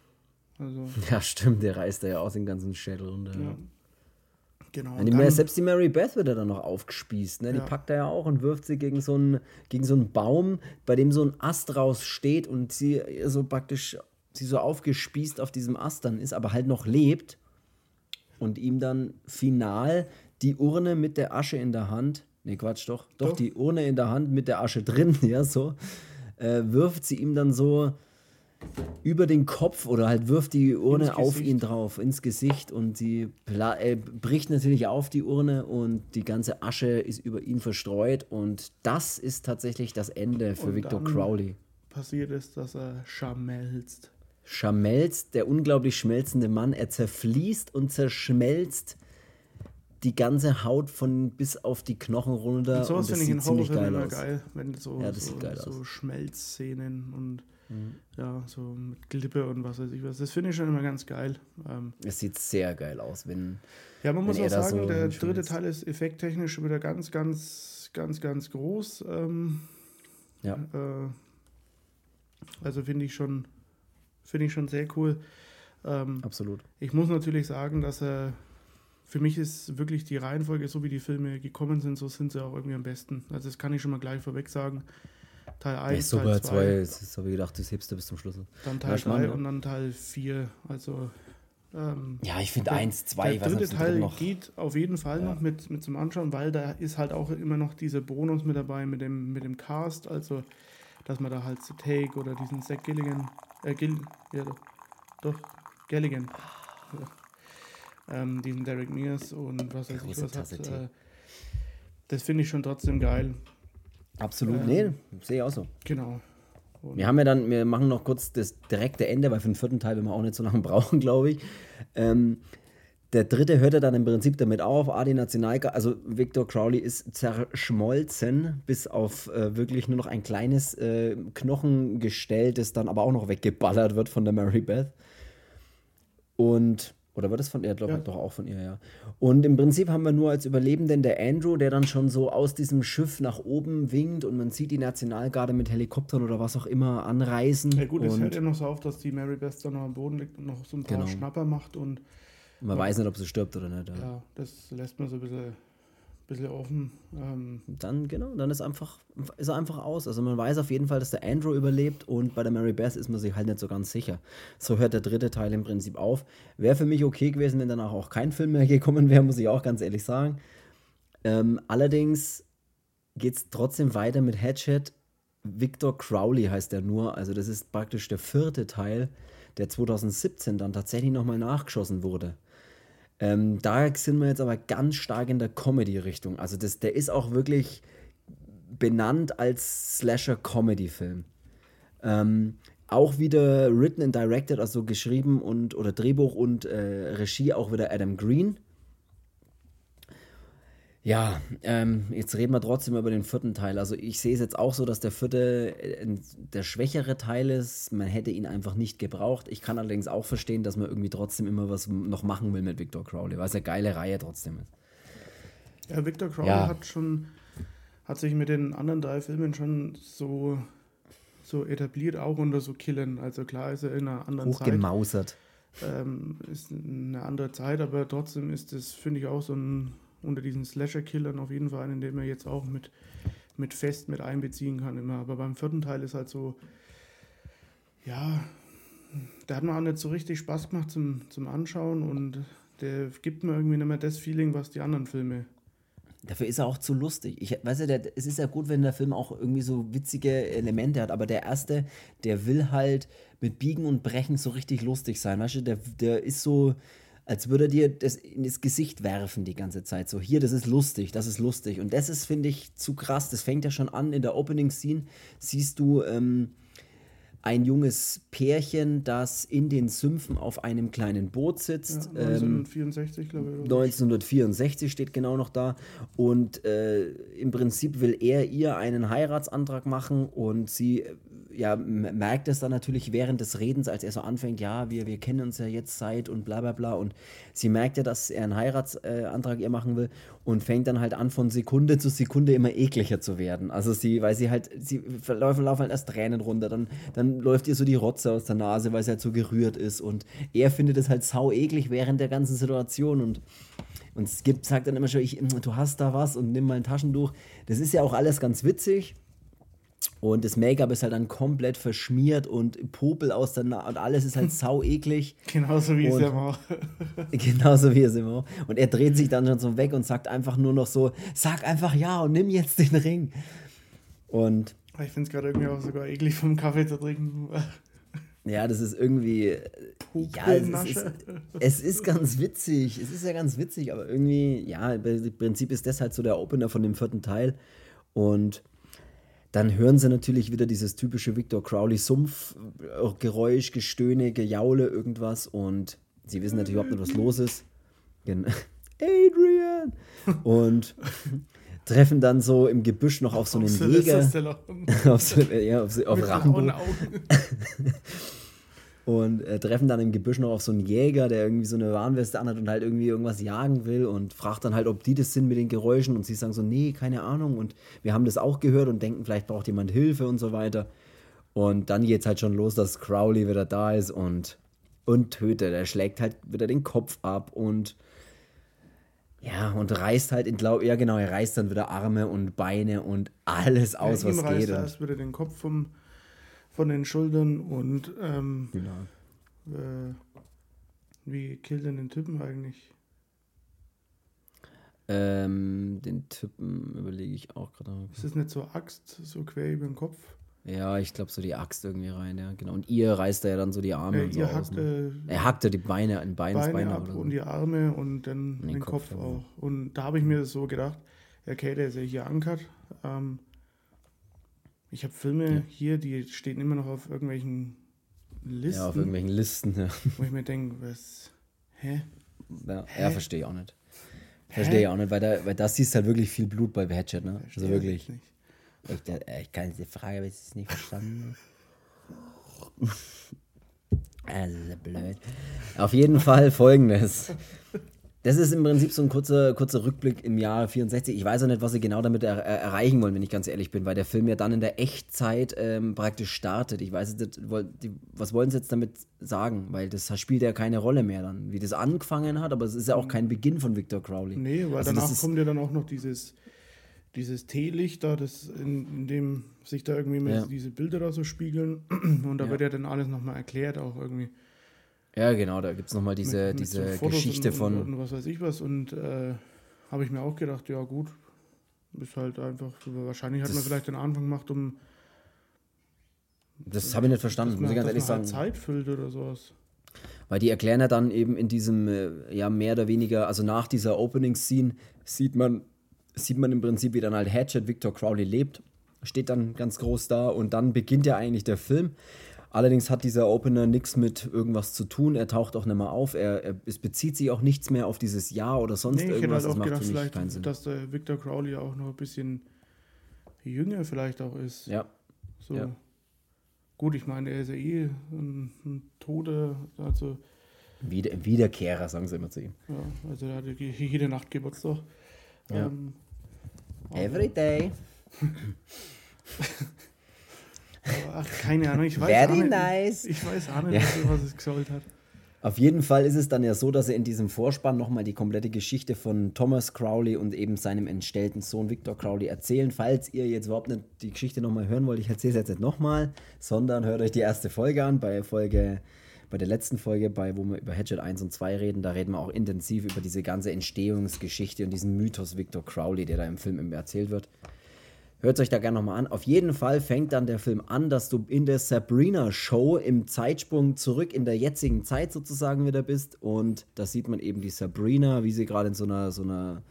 Also, ja, stimmt, der reißt da ja auch den ganzen Schädel runter. Ja. Genau. Ja, die, selbst die Mary Beth wird ja dann noch aufgespießt. Ne? Die packt er ja auch und wirft sie gegen so, einen, gegen so einen Baum, bei dem so ein Ast raussteht und sie so praktisch sie so aufgespießt auf diesem Ast dann ist, aber halt noch lebt und ihm dann final die Urne mit der Asche in der Hand, nee, Quatsch, doch, doch, doch. die Urne in der Hand mit der Asche drin, ja, so, äh, wirft sie ihm dann so über den Kopf oder halt wirft die Urne auf ihn drauf, ins Gesicht und sie äh, bricht natürlich auf die Urne und die ganze Asche ist über ihn verstreut und das ist tatsächlich das Ende für und Victor Crowley. Passiert ist, dass er schmelzt. Schmelzt, der unglaublich schmelzende Mann, er zerfließt und zerschmelzt die ganze Haut von bis auf die Knochen runter. Und sowas finde ich in Horrorfilmen immer geil, wenn so, ja, so, so Schmelzszenen und mhm. ja, so mit Glippe und was weiß ich was. Das finde ich schon immer ganz geil. Ähm, es sieht sehr geil aus, wenn. Ja, man muss auch sagen, so der dritte Teil ist effekttechnisch wieder ganz, ganz, ganz, ganz groß. Ähm, ja. Äh, also finde ich schon, finde ich schon sehr cool. Ähm, Absolut. Ich muss natürlich sagen, dass er für mich ist wirklich die Reihenfolge, so wie die Filme gekommen sind, so sind sie auch irgendwie am besten. Also das kann ich schon mal gleich vorweg sagen. Teil 1, ja, super, Teil 2. Jetzt habe ich gedacht, das hebst du bis zum Schluss. Dann Teil 3 und dann Teil 4. Also ähm, ja, ich finde 1, 2, Der dritte Teil noch? geht auf jeden Fall ja. noch mit, mit zum Anschauen, weil da ist halt auch immer noch dieser Bonus mit dabei mit dem, mit dem Cast, also dass man da halt The Take oder diesen Zack Gilligan, äh, Gill, ja doch, doch, Gilligan. Ja ähm, diesen Derek Mears und was weiß ich was hat. Äh, das finde ich schon trotzdem geil. Absolut, ähm, nee, sehe ich auch so. Genau. Und wir haben ja dann, wir machen noch kurz das direkte Ende, weil für den vierten Teil werden wir auch nicht so lange brauchen, glaube ich. Ähm, der dritte hört er dann im Prinzip damit auf. Adi Nationalgarde, also Victor Crowley ist zerschmolzen, bis auf äh, wirklich nur noch ein kleines äh, Knochengestell, das dann aber auch noch weggeballert wird von der Mary Beth. Und Oder war das von ihr? Glaube ja. doch auch von ihr, ja. Und im Prinzip haben wir nur als Überlebenden der Andrew, der dann schon so aus diesem Schiff nach oben winkt und man sieht die Nationalgarde mit Helikoptern oder was auch immer anreisen. Ja gut, es hört ja noch so auf, dass die Mary Beth dann noch am Boden liegt und noch so ein paar genau. Schnapper macht und man weiß nicht, ob sie stirbt oder nicht. Ja. ja, das lässt man so ein bisschen bisschen offen. Ähm. Dann, genau, dann ist, einfach, ist er einfach aus. Also man weiß auf jeden Fall, dass der Andrew überlebt und bei der Mary Beth ist man sich halt nicht so ganz sicher. So hört der dritte Teil im Prinzip auf. Wäre für mich okay gewesen, wenn danach auch kein Film mehr gekommen wäre, muss ich auch ganz ehrlich sagen. Ähm, allerdings geht es trotzdem weiter mit Hatchet. Victor Crowley heißt er nur, also das ist praktisch der vierte Teil, der 2017 dann tatsächlich nochmal nachgeschossen wurde. Ähm, da sind wir jetzt aber ganz stark in der Comedy-Richtung. Also das, der ist auch wirklich benannt als Slasher-Comedy-Film. Ähm, auch wieder written and directed, also geschrieben und oder Drehbuch und äh, Regie auch wieder Adam Green. Ja, ähm, jetzt reden wir trotzdem über den vierten Teil. Also ich sehe es jetzt auch so, dass der vierte äh, der schwächere Teil ist. Man hätte ihn einfach nicht gebraucht. Ich kann allerdings auch verstehen, dass man irgendwie trotzdem immer was noch machen will mit Victor Crowley, weil es eine geile Reihe trotzdem ist. Ja, Victor Crowley ja. hat schon, hat sich mit den anderen drei Filmen schon so, so etabliert, auch unter so Killen. Also klar ist er in einer anderen Hochgemausert. Zeit. Ähm, ist eine andere Zeit, aber trotzdem ist es, finde ich, auch so ein unter diesen Slasher-Killern auf jeden Fall einen, den man jetzt auch mit, mit fest mit einbeziehen kann immer. Aber beim vierten Teil ist halt so, ja, der hat mir auch nicht so richtig Spaß gemacht zum, zum Anschauen und der gibt mir irgendwie nicht mehr das Feeling, was die anderen Filme Dafür ist er auch zu lustig. Ich weiß ja, der, es ist ja gut, wenn der Film auch irgendwie so witzige Elemente hat, aber der erste, der will halt mit Biegen und Brechen so richtig lustig sein. Weißt du, der, der ist so, als würde er dir das in das Gesicht werfen die ganze Zeit. So, hier, das ist lustig, das ist lustig. Und das ist, finde ich, zu krass. Das fängt ja schon an in der Opening-Scene. Siehst du ähm, ein junges Pärchen, das in den Sümpfen auf einem kleinen Boot sitzt. Ja, 1964, ähm, glaube ich. 1964 steht genau noch da. Und äh, im Prinzip will er ihr einen Heiratsantrag machen und sie ja, merkt es dann natürlich während des Redens, als er so anfängt, ja, wir, wir kennen uns ja jetzt seit und bla bla bla. Und sie merkt ja, dass er einen Heiratsantrag ihr machen will und fängt dann halt an, von Sekunde zu Sekunde immer ekliger zu werden. Also sie, weil sie halt, sie laufen, laufen halt erst Tränen runter, dann, dann läuft ihr so die Rotze aus der Nase, weil sie halt so gerührt ist. Und er findet es halt sau eklig während der ganzen Situation und und es gibt, sagt dann immer schon, ich, du hast da was und nimm mal ein Taschentuch. Das ist ja auch alles ganz witzig. Und das Make-up ist halt dann komplett verschmiert und Popel aus der Nase und alles ist halt sau eklig. Genauso wie es immer. genauso wie es immer. Und er dreht sich dann schon so weg und sagt einfach nur noch so: Sag einfach ja und nimm jetzt den Ring. Und. Ich finde es gerade irgendwie auch sogar eklig, vom Kaffee zu trinken. Ja, das ist irgendwie. Ja, es ist, es ist ganz witzig. Es ist ja ganz witzig, aber irgendwie, ja, im Prinzip ist das halt so der Opener von dem vierten Teil. Und dann hören sie natürlich wieder dieses typische Victor Crowley Sumpfgeräusch, Gestöhne, Gejaule, irgendwas und sie wissen natürlich überhaupt nicht, was los ist. Adrian! Und treffen dann so im Gebüsch noch auf so einen Jäger. auf, so, ja, auf, auf Rambo. und äh, treffen dann im Gebüsch noch auf so einen Jäger, der irgendwie so eine Warnweste anhat und halt irgendwie irgendwas jagen will und fragt dann halt, ob die das sind mit den Geräuschen und sie sagen so, nee, keine Ahnung und wir haben das auch gehört und denken, vielleicht braucht jemand Hilfe und so weiter. Und dann geht es halt schon los, dass Crowley wieder da ist und, und tötet. Er schlägt halt wieder den Kopf ab und ja, und reißt halt, in glaub, ja genau, er reißt dann wieder Arme und Beine und alles aus, ja, was geht. Er reißt wieder den Kopf vom von den Schultern und ähm, genau. äh, wie killt denn den Typen eigentlich? Ähm, den Typen überlege ich auch gerade. Ist das nicht so Axt, so quer über den Kopf? Ja, ich glaube so die Axt irgendwie rein, ja, genau. Und ihr reißt er ja dann so die Arme äh, und so aus. Ne? Er hackte die Beine, ein Bein Beine, Beine ab so. und die Arme und dann und den, den, Kopf, Kopf auch. Und da habe ich mir so gedacht, okay, der ist ja hier ankert. Ähm, ich habe Filme ja. hier, die stehen immer noch auf irgendwelchen Listen. Ja, auf irgendwelchen Listen, ja. Wo ich mir denke, was. Hä? Ja, hä? ja verstehe ich auch nicht. Verstehe ich auch nicht, weil, da, weil das siehst halt wirklich viel Blut bei Hatchet, ne? Verstehe also wirklich. Ich, ich, kann diese Frage, es nicht verstanden. Also blöd. Auf jeden Fall folgendes. Das ist im Prinzip so ein kurzer, kurzer Rückblick im Jahre 64. Ich weiß auch nicht, was sie genau damit er, er, erreichen wollen, wenn ich ganz ehrlich bin, weil der Film ja dann in der Echtzeit ähm, praktisch startet. Ich weiß nicht, was wollen sie jetzt damit sagen? Weil das spielt ja keine Rolle mehr dann, wie das angefangen hat, aber es ist ja auch kein Beginn von Victor Crowley. Nee, weil also danach kommt ja dann auch noch dieses, dieses Teelicht da, das in, in dem sich da irgendwie ja. diese Bilder da so spiegeln. Und da ja. wird ja dann alles nochmal erklärt, auch irgendwie. Ja, genau, da gibt es nochmal diese, mit, mit diese so Geschichte und, von. Und, was weiß ich was. Und äh, habe ich mir auch gedacht, ja gut, ist halt einfach, wahrscheinlich hat man vielleicht den Anfang gemacht, um. Das habe ich nicht verstanden, muss ich ganz ehrlich halt sagen. Zeit füllt oder sowas. Weil die erklären ja dann eben in diesem, äh, ja, mehr oder weniger, also nach dieser Opening-Scene sieht man, sieht man im Prinzip, wie dann halt Hatchet Victor Crowley lebt. Steht dann ganz groß da und dann beginnt ja eigentlich der Film. Allerdings hat dieser Opener nichts mit irgendwas zu tun. Er taucht auch nicht mehr auf. Er, er, es bezieht sich auch nichts mehr auf dieses Jahr oder sonst nee, ich irgendwas. Hätte halt auch gedacht, vielleicht, dass der Victor Crowley auch noch ein bisschen jünger vielleicht auch ist. Ja. So. Ja. Gut, ich meine, er ist ja eh ein, ein Tode, also. Wieder, Wiederkehrer, sagen sie immer zu ihm. Ja, also er hat jede Nacht Geburtstag. Ja. Ähm, Every day. Ach, keine Ahnung, ich weiß Very auch nicht. nice. Ich weiß auch nicht, ja. was es gesollt hat. Auf jeden Fall ist es dann ja so, dass er in diesem Vorspann nochmal die komplette Geschichte von Thomas Crowley und eben seinem entstellten Sohn Victor Crowley erzählen. Falls ihr jetzt überhaupt nicht die Geschichte nochmal hören wollt, ich erzähle es jetzt nicht nochmal, sondern hört euch die erste Folge an. Bei Folge, bei der letzten Folge, bei wo wir über Hatchet 1 und 2 reden, da reden wir auch intensiv über diese ganze Entstehungsgeschichte und diesen Mythos Victor Crowley, der da im Film erzählt wird. Hört euch da gerne nochmal an. Auf jeden Fall fängt dann der Film an, dass du in der Sabrina-Show im Zeitsprung zurück in der jetzigen Zeit sozusagen wieder bist. Und da sieht man eben die Sabrina, wie sie gerade in so einer, so einer,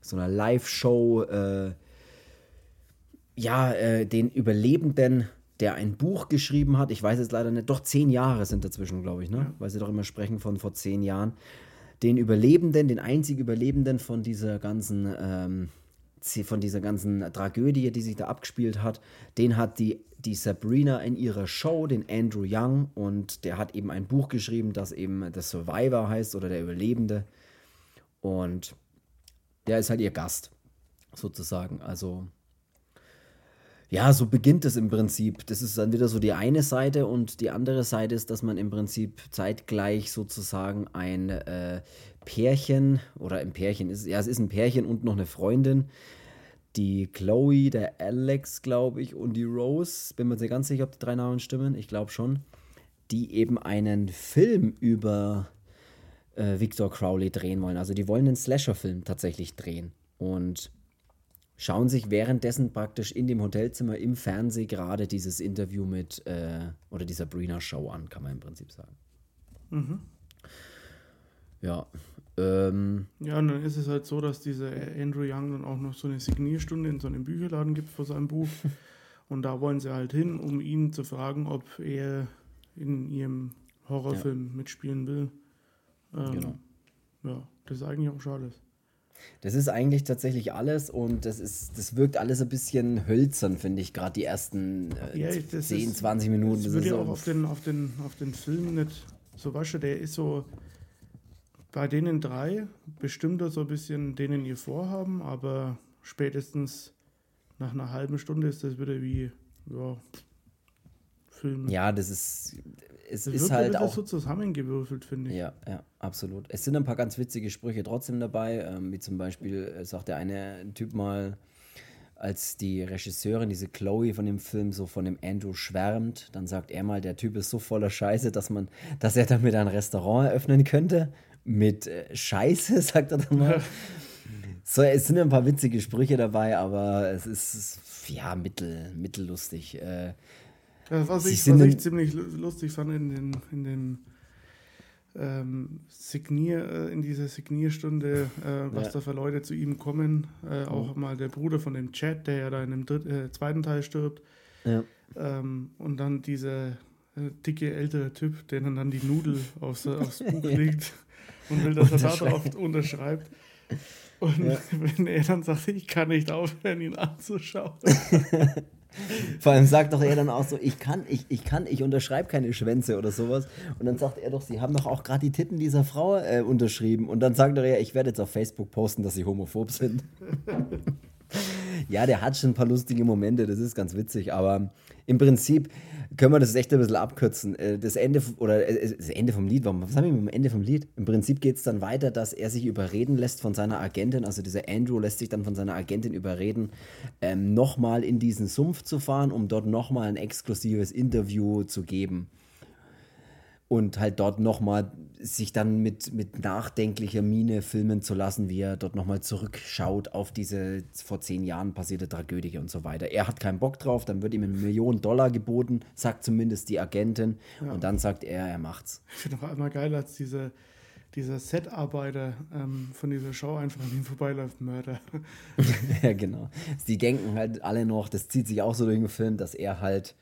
so einer Live-Show, äh, ja, äh, den Überlebenden, der ein Buch geschrieben hat. Ich weiß jetzt leider nicht, doch zehn Jahre sind dazwischen, glaube ich, ne? Ja. Weil sie doch immer sprechen von vor zehn Jahren. Den Überlebenden, den einzigen Überlebenden von dieser ganzen. Ähm, von dieser ganzen Tragödie, die sich da abgespielt hat, den hat die, die Sabrina in ihrer Show, den Andrew Young, und der hat eben ein Buch geschrieben, das eben The Survivor heißt oder der Überlebende. Und der ist halt ihr Gast, sozusagen. Also, ja, so beginnt es im Prinzip. Das ist dann wieder so die eine Seite und die andere Seite ist, dass man im Prinzip zeitgleich sozusagen ein äh, Pärchen oder ein Pärchen ist, ja, es ist ein Pärchen und noch eine Freundin, die Chloe, der Alex, glaube ich, und die Rose, bin mir sehr ganz sicher, ob die drei Namen stimmen, ich glaube schon, die eben einen Film über äh, Victor Crowley drehen wollen. Also die wollen einen Slasher-Film tatsächlich drehen und schauen sich währenddessen praktisch in dem Hotelzimmer im Fernsehen gerade dieses Interview mit äh, oder die Sabrina Show an, kann man im Prinzip sagen. Mhm. Ja, ähm, ja, und dann ist es halt so, dass dieser Andrew Young dann auch noch so eine Signierstunde in so einem Bücherladen gibt für sein Buch. und da wollen sie halt hin, um ihn zu fragen, ob er in ihrem Horrorfilm ja. mitspielen will. Ähm, genau. Ja, das ist eigentlich auch schon alles. Das ist eigentlich tatsächlich alles und das ist, das wirkt alles ein bisschen hölzern, finde ich, gerade die ersten äh, ja, 10, ist, 20 Minuten. Das, würde ja auch auf den, auf, den, auf den Film nicht so waschen, der ist so, bei denen drei bestimmt er so ein bisschen denen ihr Vorhaben, aber spätestens nach einer halben Stunde ist das wieder wie ja, Film. Ja, das ist es das ist halt auch so zusammengewürfelt, finde ich. Ja, ja, absolut. Es sind ein paar ganz witzige Sprüche trotzdem dabei, ähm, wie zum Beispiel äh, sagt der eine Typ mal, als die Regisseurin, diese Chloe von dem Film, so von dem Andrew schwärmt, dann sagt er mal, der Typ ist so voller Scheiße, dass man, dass er damit ein Restaurant eröffnen könnte mit äh, Scheiße, sagt er dann mal. so, es sind ein paar witzige Sprüche dabei, aber es ist ja mittel, mittellustig. Äh, ja, was, ich, was ich ziemlich lustig fand in, den, in dem ähm, Signier, äh, in dieser Signierstunde, äh, was ja. da für Leute zu ihm kommen. Äh, auch mhm. mal der Bruder von dem Chat, der ja da in dem dritt, äh, zweiten Teil stirbt. Ja. Ähm, und dann dieser äh, dicke ältere Typ, der dann die Nudel aufs, aufs Buch legt und will, dass er darauf unterschreibt. Und ja. wenn er dann sagt, ich kann nicht aufhören, ihn anzuschauen. Vor allem sagt doch er dann auch so, ich kann, ich, ich kann, ich unterschreibe keine Schwänze oder sowas. Und dann sagt er doch, sie haben doch auch gerade die Titten dieser Frau äh, unterschrieben. Und dann sagt er ja, ich werde jetzt auf Facebook posten, dass sie homophob sind. Ja, der hat schon ein paar lustige Momente, das ist ganz witzig, aber im Prinzip können wir das echt ein bisschen abkürzen. Äh, das Ende oder äh, das Ende vom Lied, was haben wir mit dem Ende vom Lied? Im Prinzip geht es dann weiter, dass er sich überreden lässt von seiner Agentin, also dieser Andrew lässt sich dann von seiner Agentin überreden, ähm, nochmal in diesen Sumpf zu fahren, um dort nochmal ein exklusives Interview zu geben und halt dort nochmal sich dann mit, mit nachdenklicher Miene filmen zu lassen, wie er dort nochmal zurückschaut auf diese vor zehn Jahren passierte Tragödie und so weiter. Er hat keinen Bock drauf, dann wird ihm eine Million Dollar geboten, sagt zumindest die Agentin ja. und dann sagt er, er macht's. Ich finde auch einmal geil, als diese, dieser Set-Arbeiter ähm, von dieser Show einfach an ihm vorbeiläuft, Mörder. ja, genau. Die denken halt alle noch, das zieht sich auch so durch den Film, dass er halt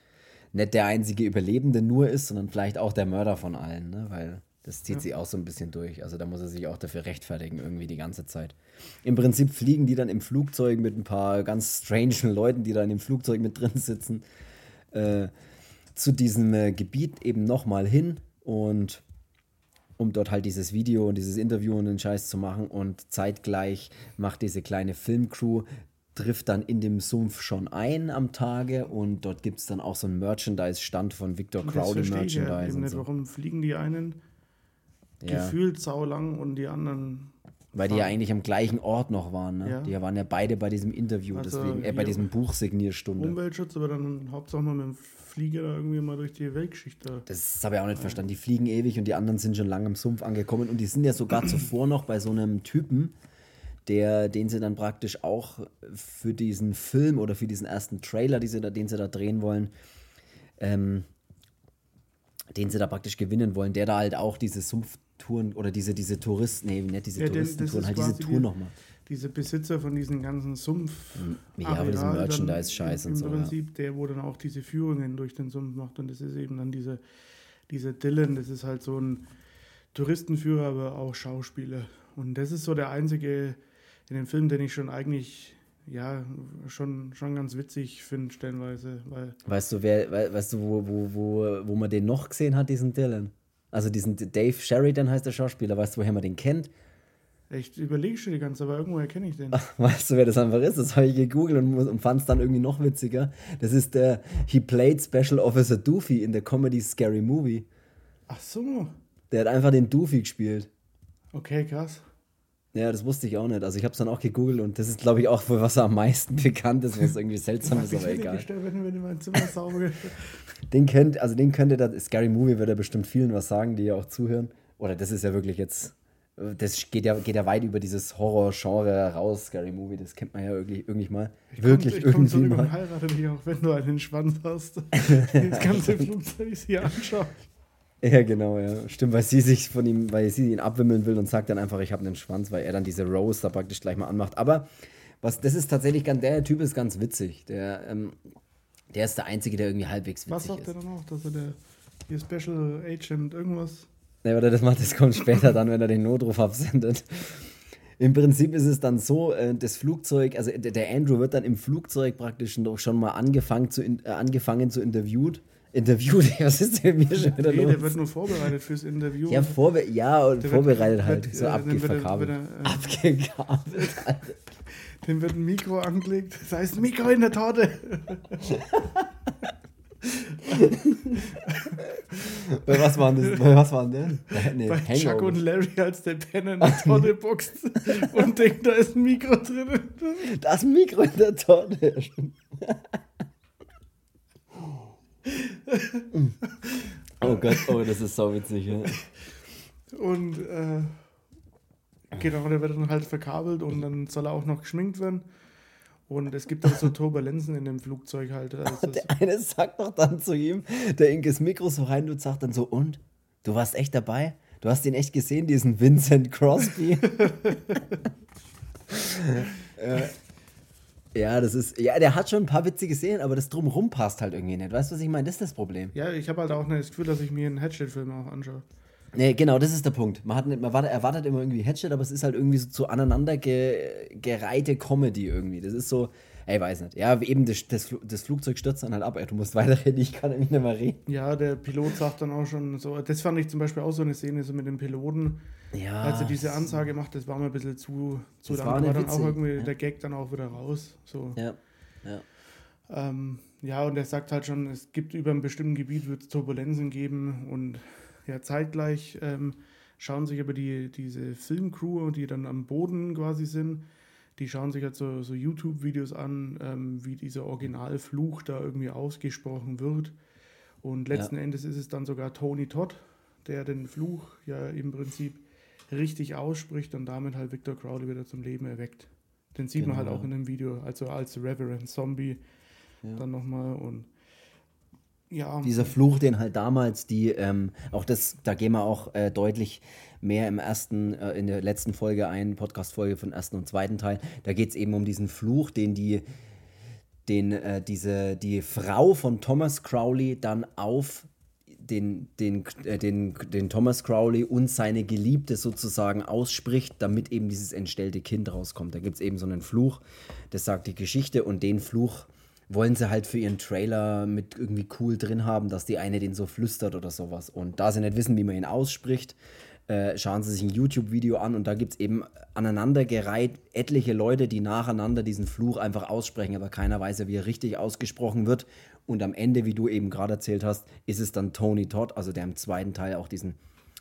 nicht der einzige Überlebende nur ist, sondern vielleicht auch der Mörder von allen, ne? weil das zieht ja. sich auch so ein bisschen durch. Also da muss er sich auch dafür rechtfertigen, irgendwie die ganze Zeit. Im Prinzip fliegen die dann im Flugzeug mit ein paar ganz strangen Leuten, die da in dem Flugzeug mit drin sitzen, äh, zu diesem äh, Gebiet eben nochmal hin und um dort halt dieses Video und dieses Interview und den Scheiß zu machen. Und zeitgleich macht diese kleine Filmcrew trifft dann in dem Sumpf schon ein am Tage und dort gibt es dann auch so einen Merchandise-Stand von Victor Crowley Merchandise. Ja eben nicht, so. Warum fliegen die einen ja. gefühlt saulang und die anderen. Weil die ja eigentlich am gleichen Ort noch waren. Ne? Ja. Die waren ja beide bei diesem Interview, also deswegen, äh, bei diesem Buchsignierstunde. Umweltschutz, aber dann hauptsächlich mal mit dem Flieger da irgendwie mal durch die Weltgeschichte. Das habe ich auch nicht verstanden. Die fliegen ewig und die anderen sind schon lange im Sumpf angekommen und die sind ja sogar zuvor noch bei so einem Typen, der, den sie dann praktisch auch für diesen Film oder für diesen ersten Trailer, die sie da, den sie da drehen wollen, ähm, den sie da praktisch gewinnen wollen, der da halt auch diese Sumpftouren oder diese, diese Touristen, nee, nicht diese ja, Touristentouren, halt diese Tour nochmal. Diese Besitzer von diesen ganzen Sumpf. Ja, aber diesen Merchandise-Scheiß und so. Im Prinzip, ja. der, wo dann auch diese Führungen durch den Sumpf macht. Und das ist eben dann diese, diese Dylan, das ist halt so ein Touristenführer, aber auch Schauspieler. Und das ist so der einzige in dem Film, den ich schon eigentlich ja, schon, schon ganz witzig finde, stellenweise. Weil weißt du, wer, weißt du, wo, wo, wo, wo man den noch gesehen hat, diesen Dylan? Also diesen Dave Sheridan heißt der Schauspieler, weißt du, woher man den kennt? Ich überlege schon die ganze, aber irgendwoher kenne ich den. Ach, weißt du, wer das einfach ist? Das habe ich gegoogelt und, und fand es dann irgendwie noch witziger. Das ist der He played Special Officer Doofy in der Comedy Scary Movie. Ach so. Der hat einfach den Doofy gespielt. Okay, krass. Ja, das wusste ich auch nicht. Also ich habe es dann auch gegoogelt und das ist, glaube ich, auch für was er am meisten bekannt ist, was irgendwie seltsam ist, aber egal. Den könnt, also den könnte da, Scary Movie würde er bestimmt vielen was sagen, die ja auch zuhören. Oder das ist ja wirklich jetzt, das geht ja, geht ja weit über dieses Horror-Genre raus, Scary Movie, das kennt man ja irgendwie, irgendwie mal. Ich wirklich komm, ich irgendwie komm mal. heirate dich auch, wenn du einen Schwanz hast. das ganze Flugzeug hier anschauen. Ja, genau, ja. Stimmt, weil sie sich von ihm, weil sie ihn abwimmeln will und sagt dann einfach, ich habe einen Schwanz, weil er dann diese Rose da praktisch gleich mal anmacht. Aber was, das ist tatsächlich ganz, der Typ ist ganz witzig. Der, ähm, der ist der Einzige, der irgendwie halbwegs witzig ist. Was sagt ist. er dann auch, dass er der hier Special Agent irgendwas. Ne, oder das macht, das kommt später dann, wenn er den Notruf absendet. Im Prinzip ist es dann so, äh, das Flugzeug, also der Andrew wird dann im Flugzeug praktisch doch schon mal angefangen zu, äh, angefangen zu interviewt Interview, was ist denn mir schon wieder nee, los? der wird nur vorbereitet fürs Interview. Ja, vorbe ja und der vorbereitet wird, halt, wird, so äh, abgeverkabelt. Äh, Abgekabelt, Dem wird ein Mikro angelegt, das heißt Mikro in der Torte. Bei was waren das? Bei was waren denn? Nee, Bei Hangover. Chuck und Larry, als der Penner in der Torte boxt und denkt, da ist ein Mikro drin. Da ist ein Mikro in der Torte. Oh Gott, oh, das ist so witzig. Ja. Und äh, genau, der wird dann halt verkabelt und dann soll er auch noch geschminkt werden. Und es gibt auch so Turbulenzen in dem Flugzeug halt. Also der eine sagt doch dann zu ihm, der in das Mikro so rein und sagt dann so, und? Du warst echt dabei? Du hast ihn echt gesehen, diesen Vincent Crosby? äh, ja, das ist. Ja, der hat schon ein paar witzige Szenen, aber das drumrum passt halt irgendwie nicht. Weißt du, was ich meine? Das ist das Problem. Ja, ich habe halt auch das Gefühl, dass ich mir einen Headshot-Film auch anschaue. Nee, genau, das ist der Punkt. Man, hat nicht, man erwartet immer irgendwie Headshot, aber es ist halt irgendwie so zu aneinander ge, gereihte Comedy irgendwie. Das ist so, Ey, weiß nicht. Ja, eben das, das, das Flugzeug stürzt dann halt ab. Ey, du musst weiterreden, ich kann nicht mehr reden. Ja, der Pilot sagt dann auch schon so, das fand ich zum Beispiel auch so eine Szene so mit dem Piloten. Ja. Als er diese Ansage macht, das war mir ein bisschen zu, zu lang. War, war dann auch irgendwie ja. der Gag dann auch wieder raus. So. Ja. Ja. Ähm, ja, und er sagt halt schon, es gibt über einem bestimmten Gebiet wird es Turbulenzen geben und ja, zeitgleich ähm, schauen sich aber die, diese Filmcrew, die dann am Boden quasi sind, die schauen sich halt so, so YouTube-Videos an, ähm, wie dieser Originalfluch da irgendwie ausgesprochen wird. Und letzten ja. Endes ist es dann sogar Tony Todd, der den Fluch ja im Prinzip richtig ausspricht und damit halt Victor Crowley wieder zum Leben erweckt. Den sieht genau. man halt auch in dem Video, also als Reverend Zombie ja. dann nochmal und ja. Dieser Fluch, den halt damals die, ähm, auch das, da gehen wir auch äh, deutlich mehr im ersten, äh, in der letzten Folge ein, Podcast-Folge von ersten und zweiten Teil. Da geht es eben um diesen Fluch, den die, den äh, diese, die Frau von Thomas Crowley dann auf den, den, äh, den, den Thomas Crowley und seine Geliebte sozusagen ausspricht, damit eben dieses entstellte Kind rauskommt. Da gibt es eben so einen Fluch, das sagt die Geschichte und den Fluch wollen sie halt für ihren Trailer mit irgendwie cool drin haben, dass die eine den so flüstert oder sowas. Und da sie nicht wissen, wie man ihn ausspricht, äh, schauen sie sich ein YouTube-Video an und da gibt es eben aneinandergereiht etliche Leute, die nacheinander diesen Fluch einfach aussprechen, aber keiner weiß wie er richtig ausgesprochen wird. Und am Ende, wie du eben gerade erzählt hast, ist es dann Tony Todd, also der im zweiten Teil auch diesen,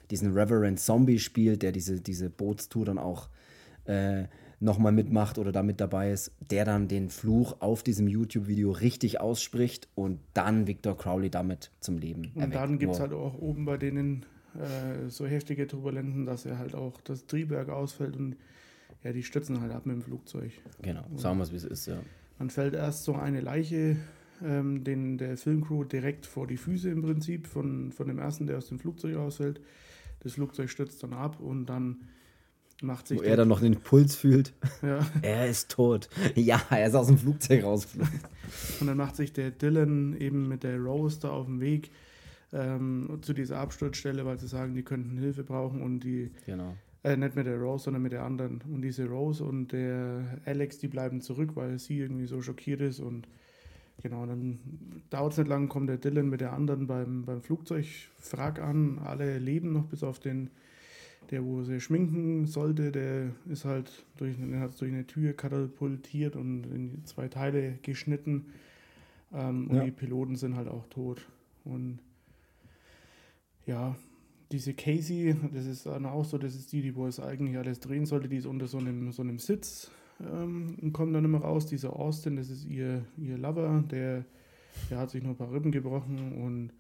diesen Reverend Zombie spielt, der diese, diese Bootstour dann auch äh, nochmal mitmacht oder damit dabei ist, der dann den Fluch auf diesem YouTube-Video richtig ausspricht und dann Victor Crowley damit zum Leben Und erweckt. dann gibt es halt auch oben bei denen äh, so heftige Turbulenzen, dass er halt auch das Triebwerk ausfällt und ja, die stützen halt ab mit dem Flugzeug. Genau, sagen wir es, wie es ist, ja. Man fällt erst so eine Leiche ähm, den, der Filmcrew direkt vor die Füße im Prinzip von, von dem ersten, der aus dem Flugzeug ausfällt. Das Flugzeug stürzt dann ab und dann macht sich. Wo er dann noch den Puls fühlt. Ja. er ist tot. Ja, er ist aus dem Flugzeug rausgeflogen. Und dann macht sich der Dylan eben mit der Rose da auf dem Weg ähm, zu dieser Absturzstelle, weil sie sagen, die könnten Hilfe brauchen und die. Genau. Äh, nicht mit der Rose, sondern mit der anderen. Und diese Rose und der Alex, die bleiben zurück, weil sie irgendwie so schockiert ist und. Genau, dann dauert es nicht lang, kommt der Dylan mit der anderen beim, beim Flugzeugwrack an. Alle leben noch bis auf den der, wo sie schminken sollte, der ist halt durch, hat durch eine Tür katapultiert und in zwei Teile geschnitten. Ähm, und ja. die Piloten sind halt auch tot. Und ja, diese Casey, das ist dann auch so, das ist die, die wo es eigentlich alles drehen sollte, die ist unter so einem, so einem Sitz ähm, und kommt dann immer raus. Dieser Austin, das ist ihr, ihr Lover, der, der hat sich nur ein paar Rippen gebrochen und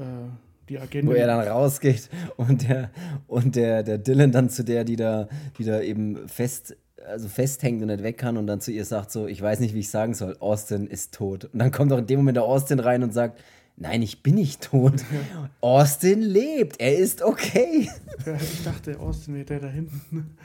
äh, die Agentin. Wo er dann rausgeht und der, und der, der Dylan dann zu der, die da, die da eben fest, also festhängt und nicht weg kann und dann zu ihr sagt so, ich weiß nicht, wie ich sagen soll, Austin ist tot. Und dann kommt auch in dem Moment der Austin rein und sagt, nein, ich bin nicht tot. Austin lebt, er ist okay. Ja, ich dachte, Austin wäre der da hinten.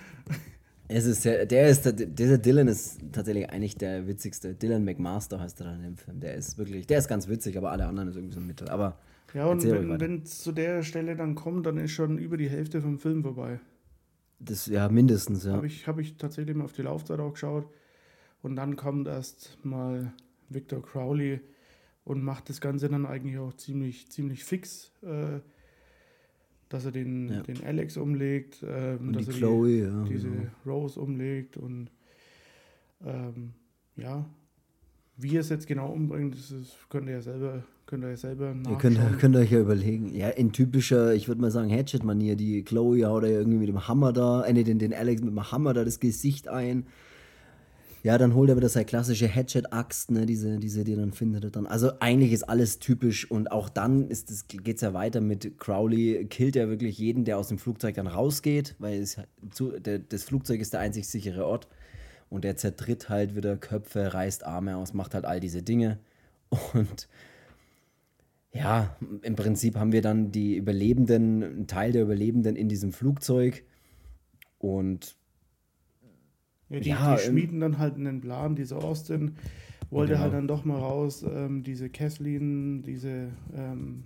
Es ist der, der ist, der, dieser Dylan ist tatsächlich eigentlich der witzigste. Dylan McMaster heißt er dann im Film. Der ist wirklich, der ist ganz witzig, aber alle anderen ist irgendwie so ein Mittel. Aber ja, und wenn es zu der Stelle dann kommt, dann ist schon über die Hälfte vom Film vorbei. Das, ja, mindestens, ja. Habe ich, hab ich tatsächlich mal auf die Laufzeit auch geschaut. Und dann kommt erst mal Victor Crowley und macht das Ganze dann eigentlich auch ziemlich, ziemlich fix. Äh, dass er den, ja. den Alex umlegt, ähm, dass die er Chloe, die, ja, diese genau. Rose umlegt und ähm, ja, wie er es jetzt genau umbringt, das, das könnt ihr ja selber Könnt ihr ja selber nachschauen. Ihr könnt, könnt euch ja überlegen. Ja, in typischer, ich würde mal sagen, Hatchet-Manier, die Chloe haut ja irgendwie mit dem Hammer da, äh, den, den Alex mit dem Hammer da das Gesicht ein. Ja, dann holt er wieder seine klassische Hatchet-Axt, ne, diese, diese, die er dann findet. Dann. Also eigentlich ist alles typisch und auch dann geht es ja weiter mit Crowley, killt er wirklich jeden, der aus dem Flugzeug dann rausgeht, weil es, zu, der, das Flugzeug ist der einzig sichere Ort. Und der zertritt halt wieder Köpfe, reißt Arme aus, macht halt all diese Dinge. Und ja, im Prinzip haben wir dann die Überlebenden, einen Teil der Überlebenden in diesem Flugzeug und ja, die, ja, die schmieden dann halt einen Plan, diese Austin wollte genau. halt dann doch mal raus, ähm, diese Kathleen, diese, ähm,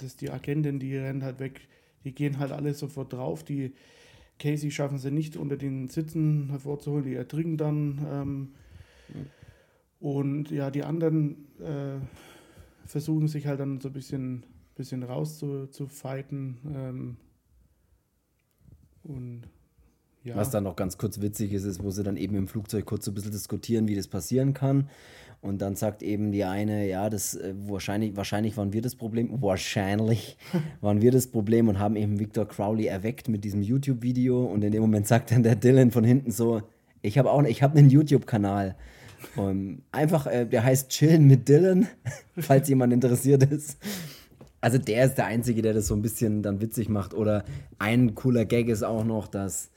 das die Agentin, die rennt halt weg, die gehen halt alle sofort drauf, die Casey schaffen sie nicht unter den Sitzen hervorzuholen, die ertrinken dann, ähm, Und ja, die anderen äh, versuchen sich halt dann so ein bisschen, bisschen raus zu, zu fighten. Ähm, und ja. Was dann noch ganz kurz witzig ist, ist, wo sie dann eben im Flugzeug kurz so ein bisschen diskutieren, wie das passieren kann. Und dann sagt eben die eine, ja, das äh, wahrscheinlich, wahrscheinlich waren wir das Problem, wahrscheinlich waren wir das Problem und haben eben Victor Crowley erweckt mit diesem YouTube-Video. Und in dem Moment sagt dann der Dylan von hinten so, ich habe auch, ich habe einen YouTube-Kanal. einfach, äh, der heißt Chillen mit Dylan, falls jemand interessiert ist. Also der ist der Einzige, der das so ein bisschen dann witzig macht. Oder ein cooler Gag ist auch noch, dass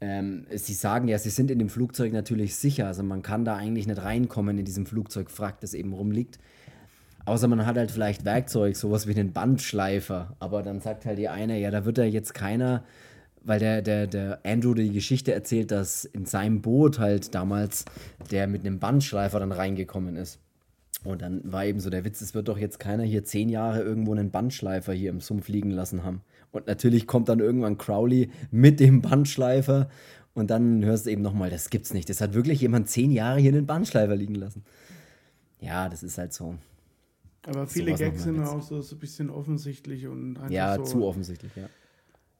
ähm, sie sagen ja, sie sind in dem Flugzeug natürlich sicher. Also man kann da eigentlich nicht reinkommen in diesem Flugzeugfrack, das eben rumliegt. Außer man hat halt vielleicht Werkzeug, sowas wie einen Bandschleifer. Aber dann sagt halt die eine, ja, da wird ja jetzt keiner, weil der, der, der Andrew die Geschichte erzählt, dass in seinem Boot halt damals der mit einem Bandschleifer dann reingekommen ist. Und dann war eben so der Witz, es wird doch jetzt keiner hier zehn Jahre irgendwo einen Bandschleifer hier im Sumpf liegen lassen haben. Und natürlich kommt dann irgendwann Crowley mit dem Bandschleifer und dann hörst du eben nochmal, das gibt's nicht. Das hat wirklich jemand zehn Jahre hier einen Bandschleifer liegen lassen. Ja, das ist halt so. Aber viele Gags sind auch so, so ein bisschen offensichtlich und einfach Ja, so, zu offensichtlich, ja.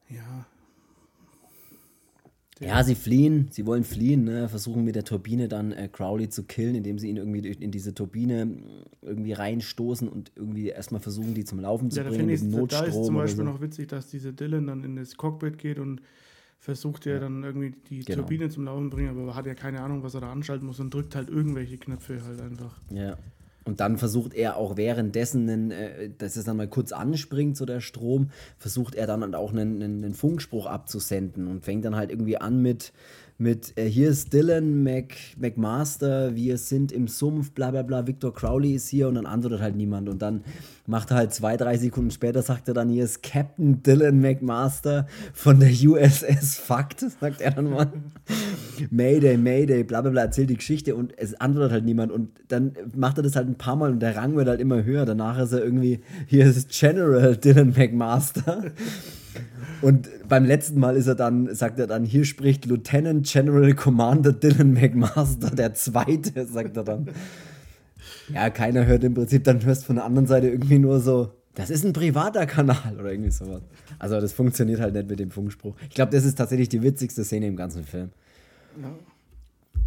Ja, ja, sie fliehen, sie wollen fliehen, ne? versuchen mit der Turbine dann äh, Crowley zu killen, indem sie ihn irgendwie in diese Turbine irgendwie reinstoßen und irgendwie erstmal versuchen, die zum Laufen zu ja, bringen. Mit Notstrom da ist zum Beispiel so. noch witzig, dass diese Dylan dann in das Cockpit geht und versucht ja, dann irgendwie die genau. Turbine zum Laufen zu bringen, aber hat ja keine Ahnung, was er da anschalten muss und drückt halt irgendwelche Knöpfe halt einfach. Ja. Und dann versucht er auch währenddessen, einen, äh, dass es dann mal kurz anspringt, so der Strom, versucht er dann auch einen, einen Funkspruch abzusenden und fängt dann halt irgendwie an mit, mit äh, hier ist Dylan Mac, McMaster, wir sind im Sumpf, bla bla bla, Victor Crowley ist hier und dann antwortet halt niemand. Und dann macht er halt zwei, drei Sekunden später, sagt er dann, hier ist Captain Dylan McMaster von der USS Fakt, sagt er dann mal. Mayday, Mayday, bla bla bla, erzählt die Geschichte und es antwortet halt niemand. Und dann macht er das halt ein paar Mal und der Rang wird halt immer höher. Danach ist er irgendwie, hier ist General Dylan McMaster. Und beim letzten Mal ist er dann, sagt er dann, hier spricht Lieutenant General Commander Dylan McMaster, der Zweite, sagt er dann. Ja, keiner hört im Prinzip, dann hörst du von der anderen Seite irgendwie nur so, das ist ein privater Kanal oder irgendwie sowas. Also das funktioniert halt nicht mit dem Funkspruch. Ich glaube, das ist tatsächlich die witzigste Szene im ganzen Film. Ja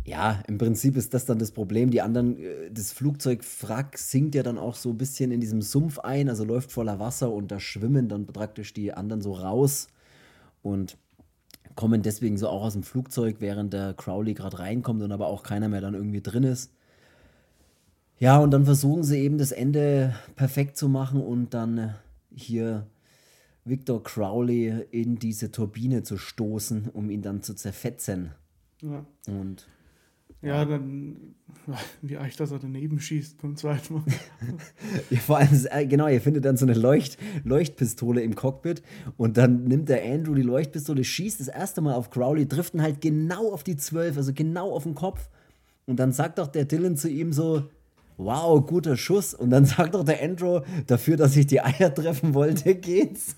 ja, im Prinzip ist das dann das Problem. Die anderen, äh, das Flugzeugwrack sinkt ja dann auch so ein bisschen in diesem Sumpf ein, also läuft voller Wasser und da schwimmen dann praktisch die anderen so raus und kommen deswegen so auch aus dem Flugzeug, während der Crowley gerade reinkommt und aber auch keiner mehr dann irgendwie drin ist. Ja, und dann versuchen sie eben das Ende perfekt zu machen und dann äh, hier Victor Crowley in diese Turbine zu stoßen, um ihn dann zu zerfetzen. Ja. Und ja, dann, wie eigentlich, dass er daneben schießt beim zweiten Mal. ja, vor allem, äh, genau, ihr findet dann so eine Leucht, Leuchtpistole im Cockpit und dann nimmt der Andrew die Leuchtpistole, schießt das erste Mal auf Crowley, trifft ihn halt genau auf die 12, also genau auf den Kopf. Und dann sagt doch der Dylan zu ihm so, wow, guter Schuss. Und dann sagt doch der Andrew, dafür, dass ich die Eier treffen wollte, geht's.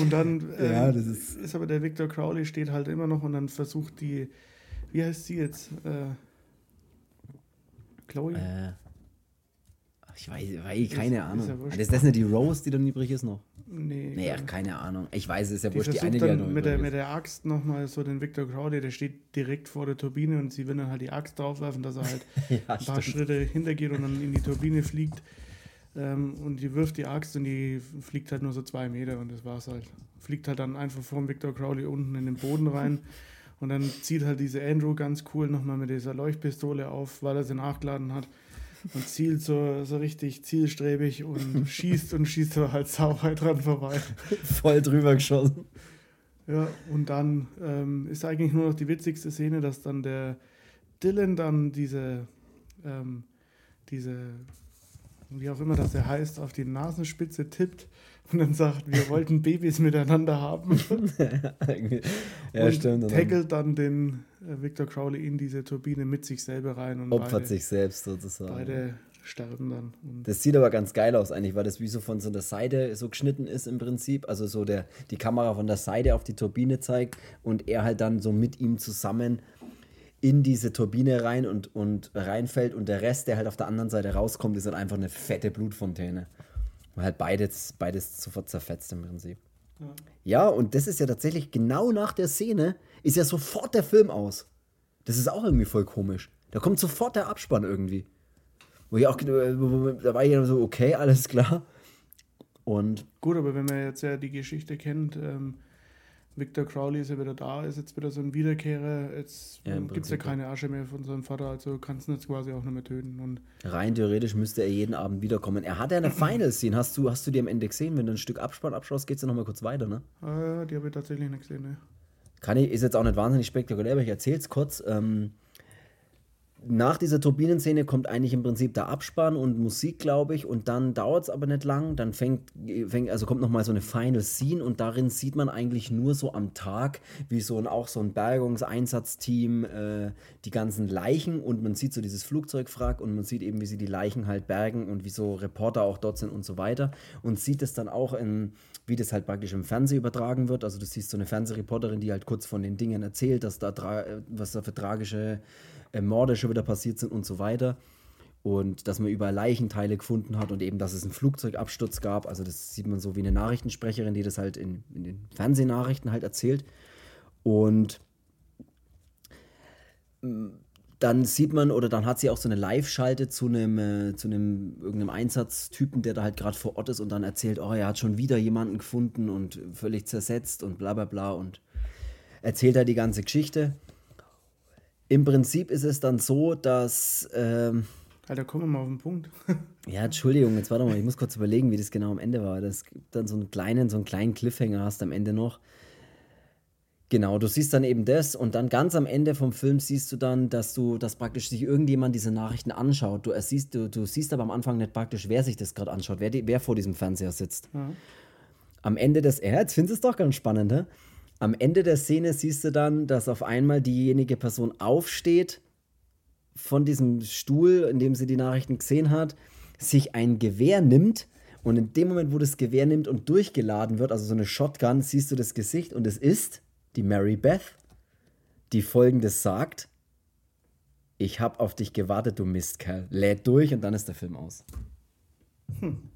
und dann äh, ja, das ist, ist aber der Victor Crowley steht halt immer noch und dann versucht die wie heißt sie jetzt? Äh, Chloe? Äh, ich weiß, weiß keine ist, Ahnung. Ist, ja ist das nicht die Rose, die dann übrig ist noch? Nee. Nee, ach, keine Ahnung. Ich weiß, es ist ja die wurscht. Die eine, die ja noch mit der, mit der Axt nochmal so den Victor Crowley, der steht direkt vor der Turbine und sie will dann halt die Axt draufwerfen, dass er halt ja, ein paar stimmt. Schritte hintergeht und dann in die Turbine fliegt. Ähm, und die wirft die Axt und die fliegt halt nur so zwei Meter und das war's halt. Fliegt halt dann einfach vor Victor Crowley unten in den Boden rein. Und dann zieht halt diese Andrew ganz cool nochmal mit dieser Leuchtpistole auf, weil er sie nachgeladen hat. Und zielt so, so richtig zielstrebig und schießt und schießt aber halt sauber dran vorbei. Voll drüber geschossen. Ja, und dann ähm, ist eigentlich nur noch die witzigste Szene, dass dann der Dylan dann diese, ähm, diese, wie auch immer das er heißt, auf die Nasenspitze tippt und dann sagt, wir wollten Babys miteinander haben. ja, und stimmt. tackelt dann den äh, Victor Crowley in diese Turbine mit sich selber rein. Und Opfert beide, sich selbst sozusagen. Beide sterben dann. Und das sieht aber ganz geil aus eigentlich, weil das wie so von so der Seite so geschnitten ist im Prinzip. Also so der, die Kamera von der Seite auf die Turbine zeigt und er halt dann so mit ihm zusammen in diese Turbine rein und, und reinfällt und der Rest, der halt auf der anderen Seite rauskommt, ist halt einfach eine fette Blutfontäne. Und halt beides, beides sofort zerfetzt im Prinzip. Ja. ja, und das ist ja tatsächlich genau nach der Szene, ist ja sofort der Film aus. Das ist auch irgendwie voll komisch. Da kommt sofort der Abspann irgendwie. Wo ich auch, da war ich dann so, okay, alles klar. Und Gut, aber wenn man jetzt ja die Geschichte kennt, ähm, Victor Crowley ist ja wieder da, ist jetzt wieder so ein Wiederkehrer. Jetzt ja, gibt es ja keine Asche mehr von seinem Vater, also kannst du ihn jetzt quasi auch nicht mehr töten. Und Rein theoretisch müsste er jeden Abend wiederkommen. Er hat ja eine Final Scene. Hast du, hast du die am Ende gesehen? Wenn du ein Stück Abspann abschaust, geht es ja nochmal kurz weiter, ne? Ah, die habe ich tatsächlich nicht gesehen, ne? Kann ich, ist jetzt auch nicht wahnsinnig spektakulär, aber ich erzähle es kurz. Ähm, nach dieser Turbinenszene kommt eigentlich im Prinzip der Abspann und Musik, glaube ich, und dann dauert es aber nicht lang. Dann fängt, fängt also kommt nochmal so eine Final Scene und darin sieht man eigentlich nur so am Tag, wie so ein, auch so ein Bergungseinsatzteam äh, die ganzen Leichen und man sieht so dieses Flugzeugwrack und man sieht eben, wie sie die Leichen halt bergen und wie so Reporter auch dort sind und so weiter und sieht es dann auch in, wie das halt praktisch im Fernsehen übertragen wird. Also du siehst so eine Fernsehreporterin, die halt kurz von den Dingen erzählt, dass da was da für tragische äh, Morde schon wieder passiert sind und so weiter. Und dass man überall Leichenteile gefunden hat und eben, dass es einen Flugzeugabsturz gab. Also das sieht man so wie eine Nachrichtensprecherin, die das halt in, in den Fernsehnachrichten halt erzählt. Und mm, dann sieht man oder dann hat sie auch so eine Live-Schalte zu einem, äh, zu einem irgendeinem Einsatztypen, der da halt gerade vor Ort ist und dann erzählt, oh, er hat schon wieder jemanden gefunden und völlig zersetzt und bla bla bla und erzählt da die ganze Geschichte. Im Prinzip ist es dann so, dass. Ähm, Alter, kommen wir mal auf den Punkt. ja, Entschuldigung, jetzt warte mal, ich muss kurz überlegen, wie das genau am Ende war. Das gibt dann so einen kleinen, so einen kleinen Cliffhanger hast am Ende noch. Genau, du siehst dann eben das und dann ganz am Ende vom Film siehst du dann, dass du, dass praktisch sich irgendjemand diese Nachrichten anschaut. Du siehst, du, du siehst aber am Anfang nicht praktisch, wer sich das gerade anschaut, wer, die, wer vor diesem Fernseher sitzt. Mhm. Am Ende des, ja, jetzt findest du es doch ganz spannend, ne? Am Ende der Szene siehst du dann, dass auf einmal diejenige Person aufsteht von diesem Stuhl, in dem sie die Nachrichten gesehen hat, sich ein Gewehr nimmt und in dem Moment, wo das Gewehr nimmt und durchgeladen wird, also so eine Shotgun, siehst du das Gesicht und es ist die Mary Beth, die folgendes sagt: Ich hab auf dich gewartet, du Mistkerl. Lädt durch und dann ist der Film aus. Hm.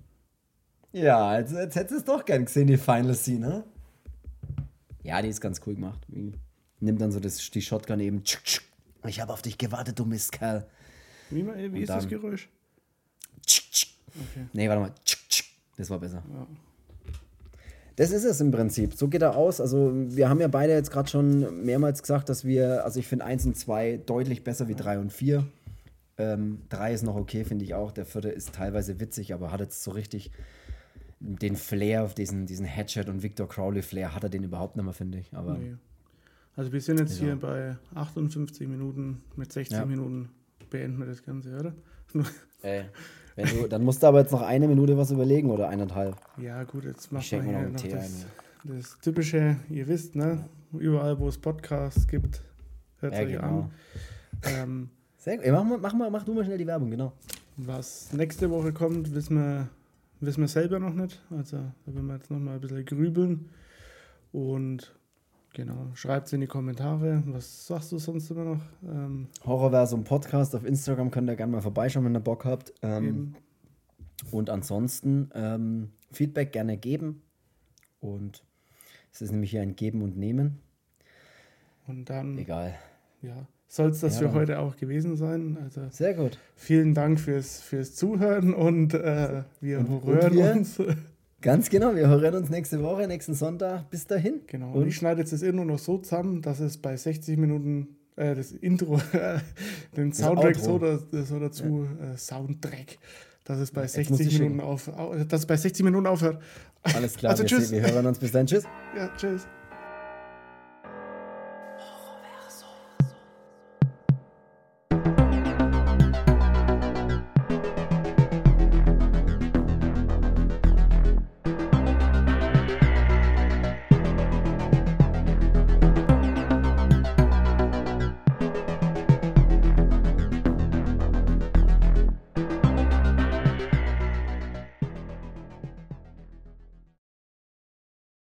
Ja, also jetzt hättest du es doch gern gesehen, die Final Scene, ne? Ja, die ist ganz cool gemacht. Nimmt dann so das, die Shotgun eben. Ich habe auf dich gewartet, du Mistkerl. Wie, wie ist dann, das Geräusch? Okay. Nee, warte mal. Das war besser. Ja. Das ist es im Prinzip. So geht er aus. Also, wir haben ja beide jetzt gerade schon mehrmals gesagt, dass wir, also ich finde 1 und 2 deutlich besser wie 3 und 4. 3 ähm, ist noch okay, finde ich auch. Der vierte ist teilweise witzig, aber hat jetzt so richtig den Flair, diesen, diesen Hatchet und Victor Crowley Flair hat er den überhaupt nicht mehr, finde ich. Aber nee. Also wir sind jetzt ja. hier bei 58 Minuten, mit 60 ja. Minuten beenden wir das Ganze, oder? Ey, du, dann musst du aber jetzt noch eine Minute was überlegen oder eineinhalb. Ja gut, jetzt machen wir hier noch das, das, typische, ihr wisst, ne? Überall, wo es Podcasts gibt, hört ja, euch genau. an. Ähm, Sehr gut. Ey, mach, mach, mach, mach du mal schnell die Werbung, genau. Was nächste Woche kommt, wissen wir wissen wir selber noch nicht. Also da werden wir jetzt noch mal ein bisschen grübeln. Und genau, schreibt es in die Kommentare. Was sagst du sonst immer noch? Ähm, Horrorversum Podcast auf Instagram könnt ihr gerne mal vorbeischauen, wenn ihr Bock habt. Ähm, und ansonsten ähm, Feedback gerne geben. Und es ist nämlich hier ein Geben und Nehmen. Und dann. Egal. Ja soll es das ja. für heute auch gewesen sein. Also Sehr gut. Vielen Dank fürs, fürs Zuhören und äh, wir und, hören und wir, uns. Ganz genau, wir hören uns nächste Woche, nächsten Sonntag. Bis dahin. Genau. Und, und ich schneide jetzt das Intro noch so zusammen, dass es bei 60 Minuten, äh, das Intro, den Soundtrack so, so dazu, ja. äh, Soundtrack, dass es bei jetzt 60 Minuten auf, dass es bei 60 Minuten aufhört. Alles klar, also, wir, tschüss. wir hören uns bis dann. Tschüss. Ja, tschüss.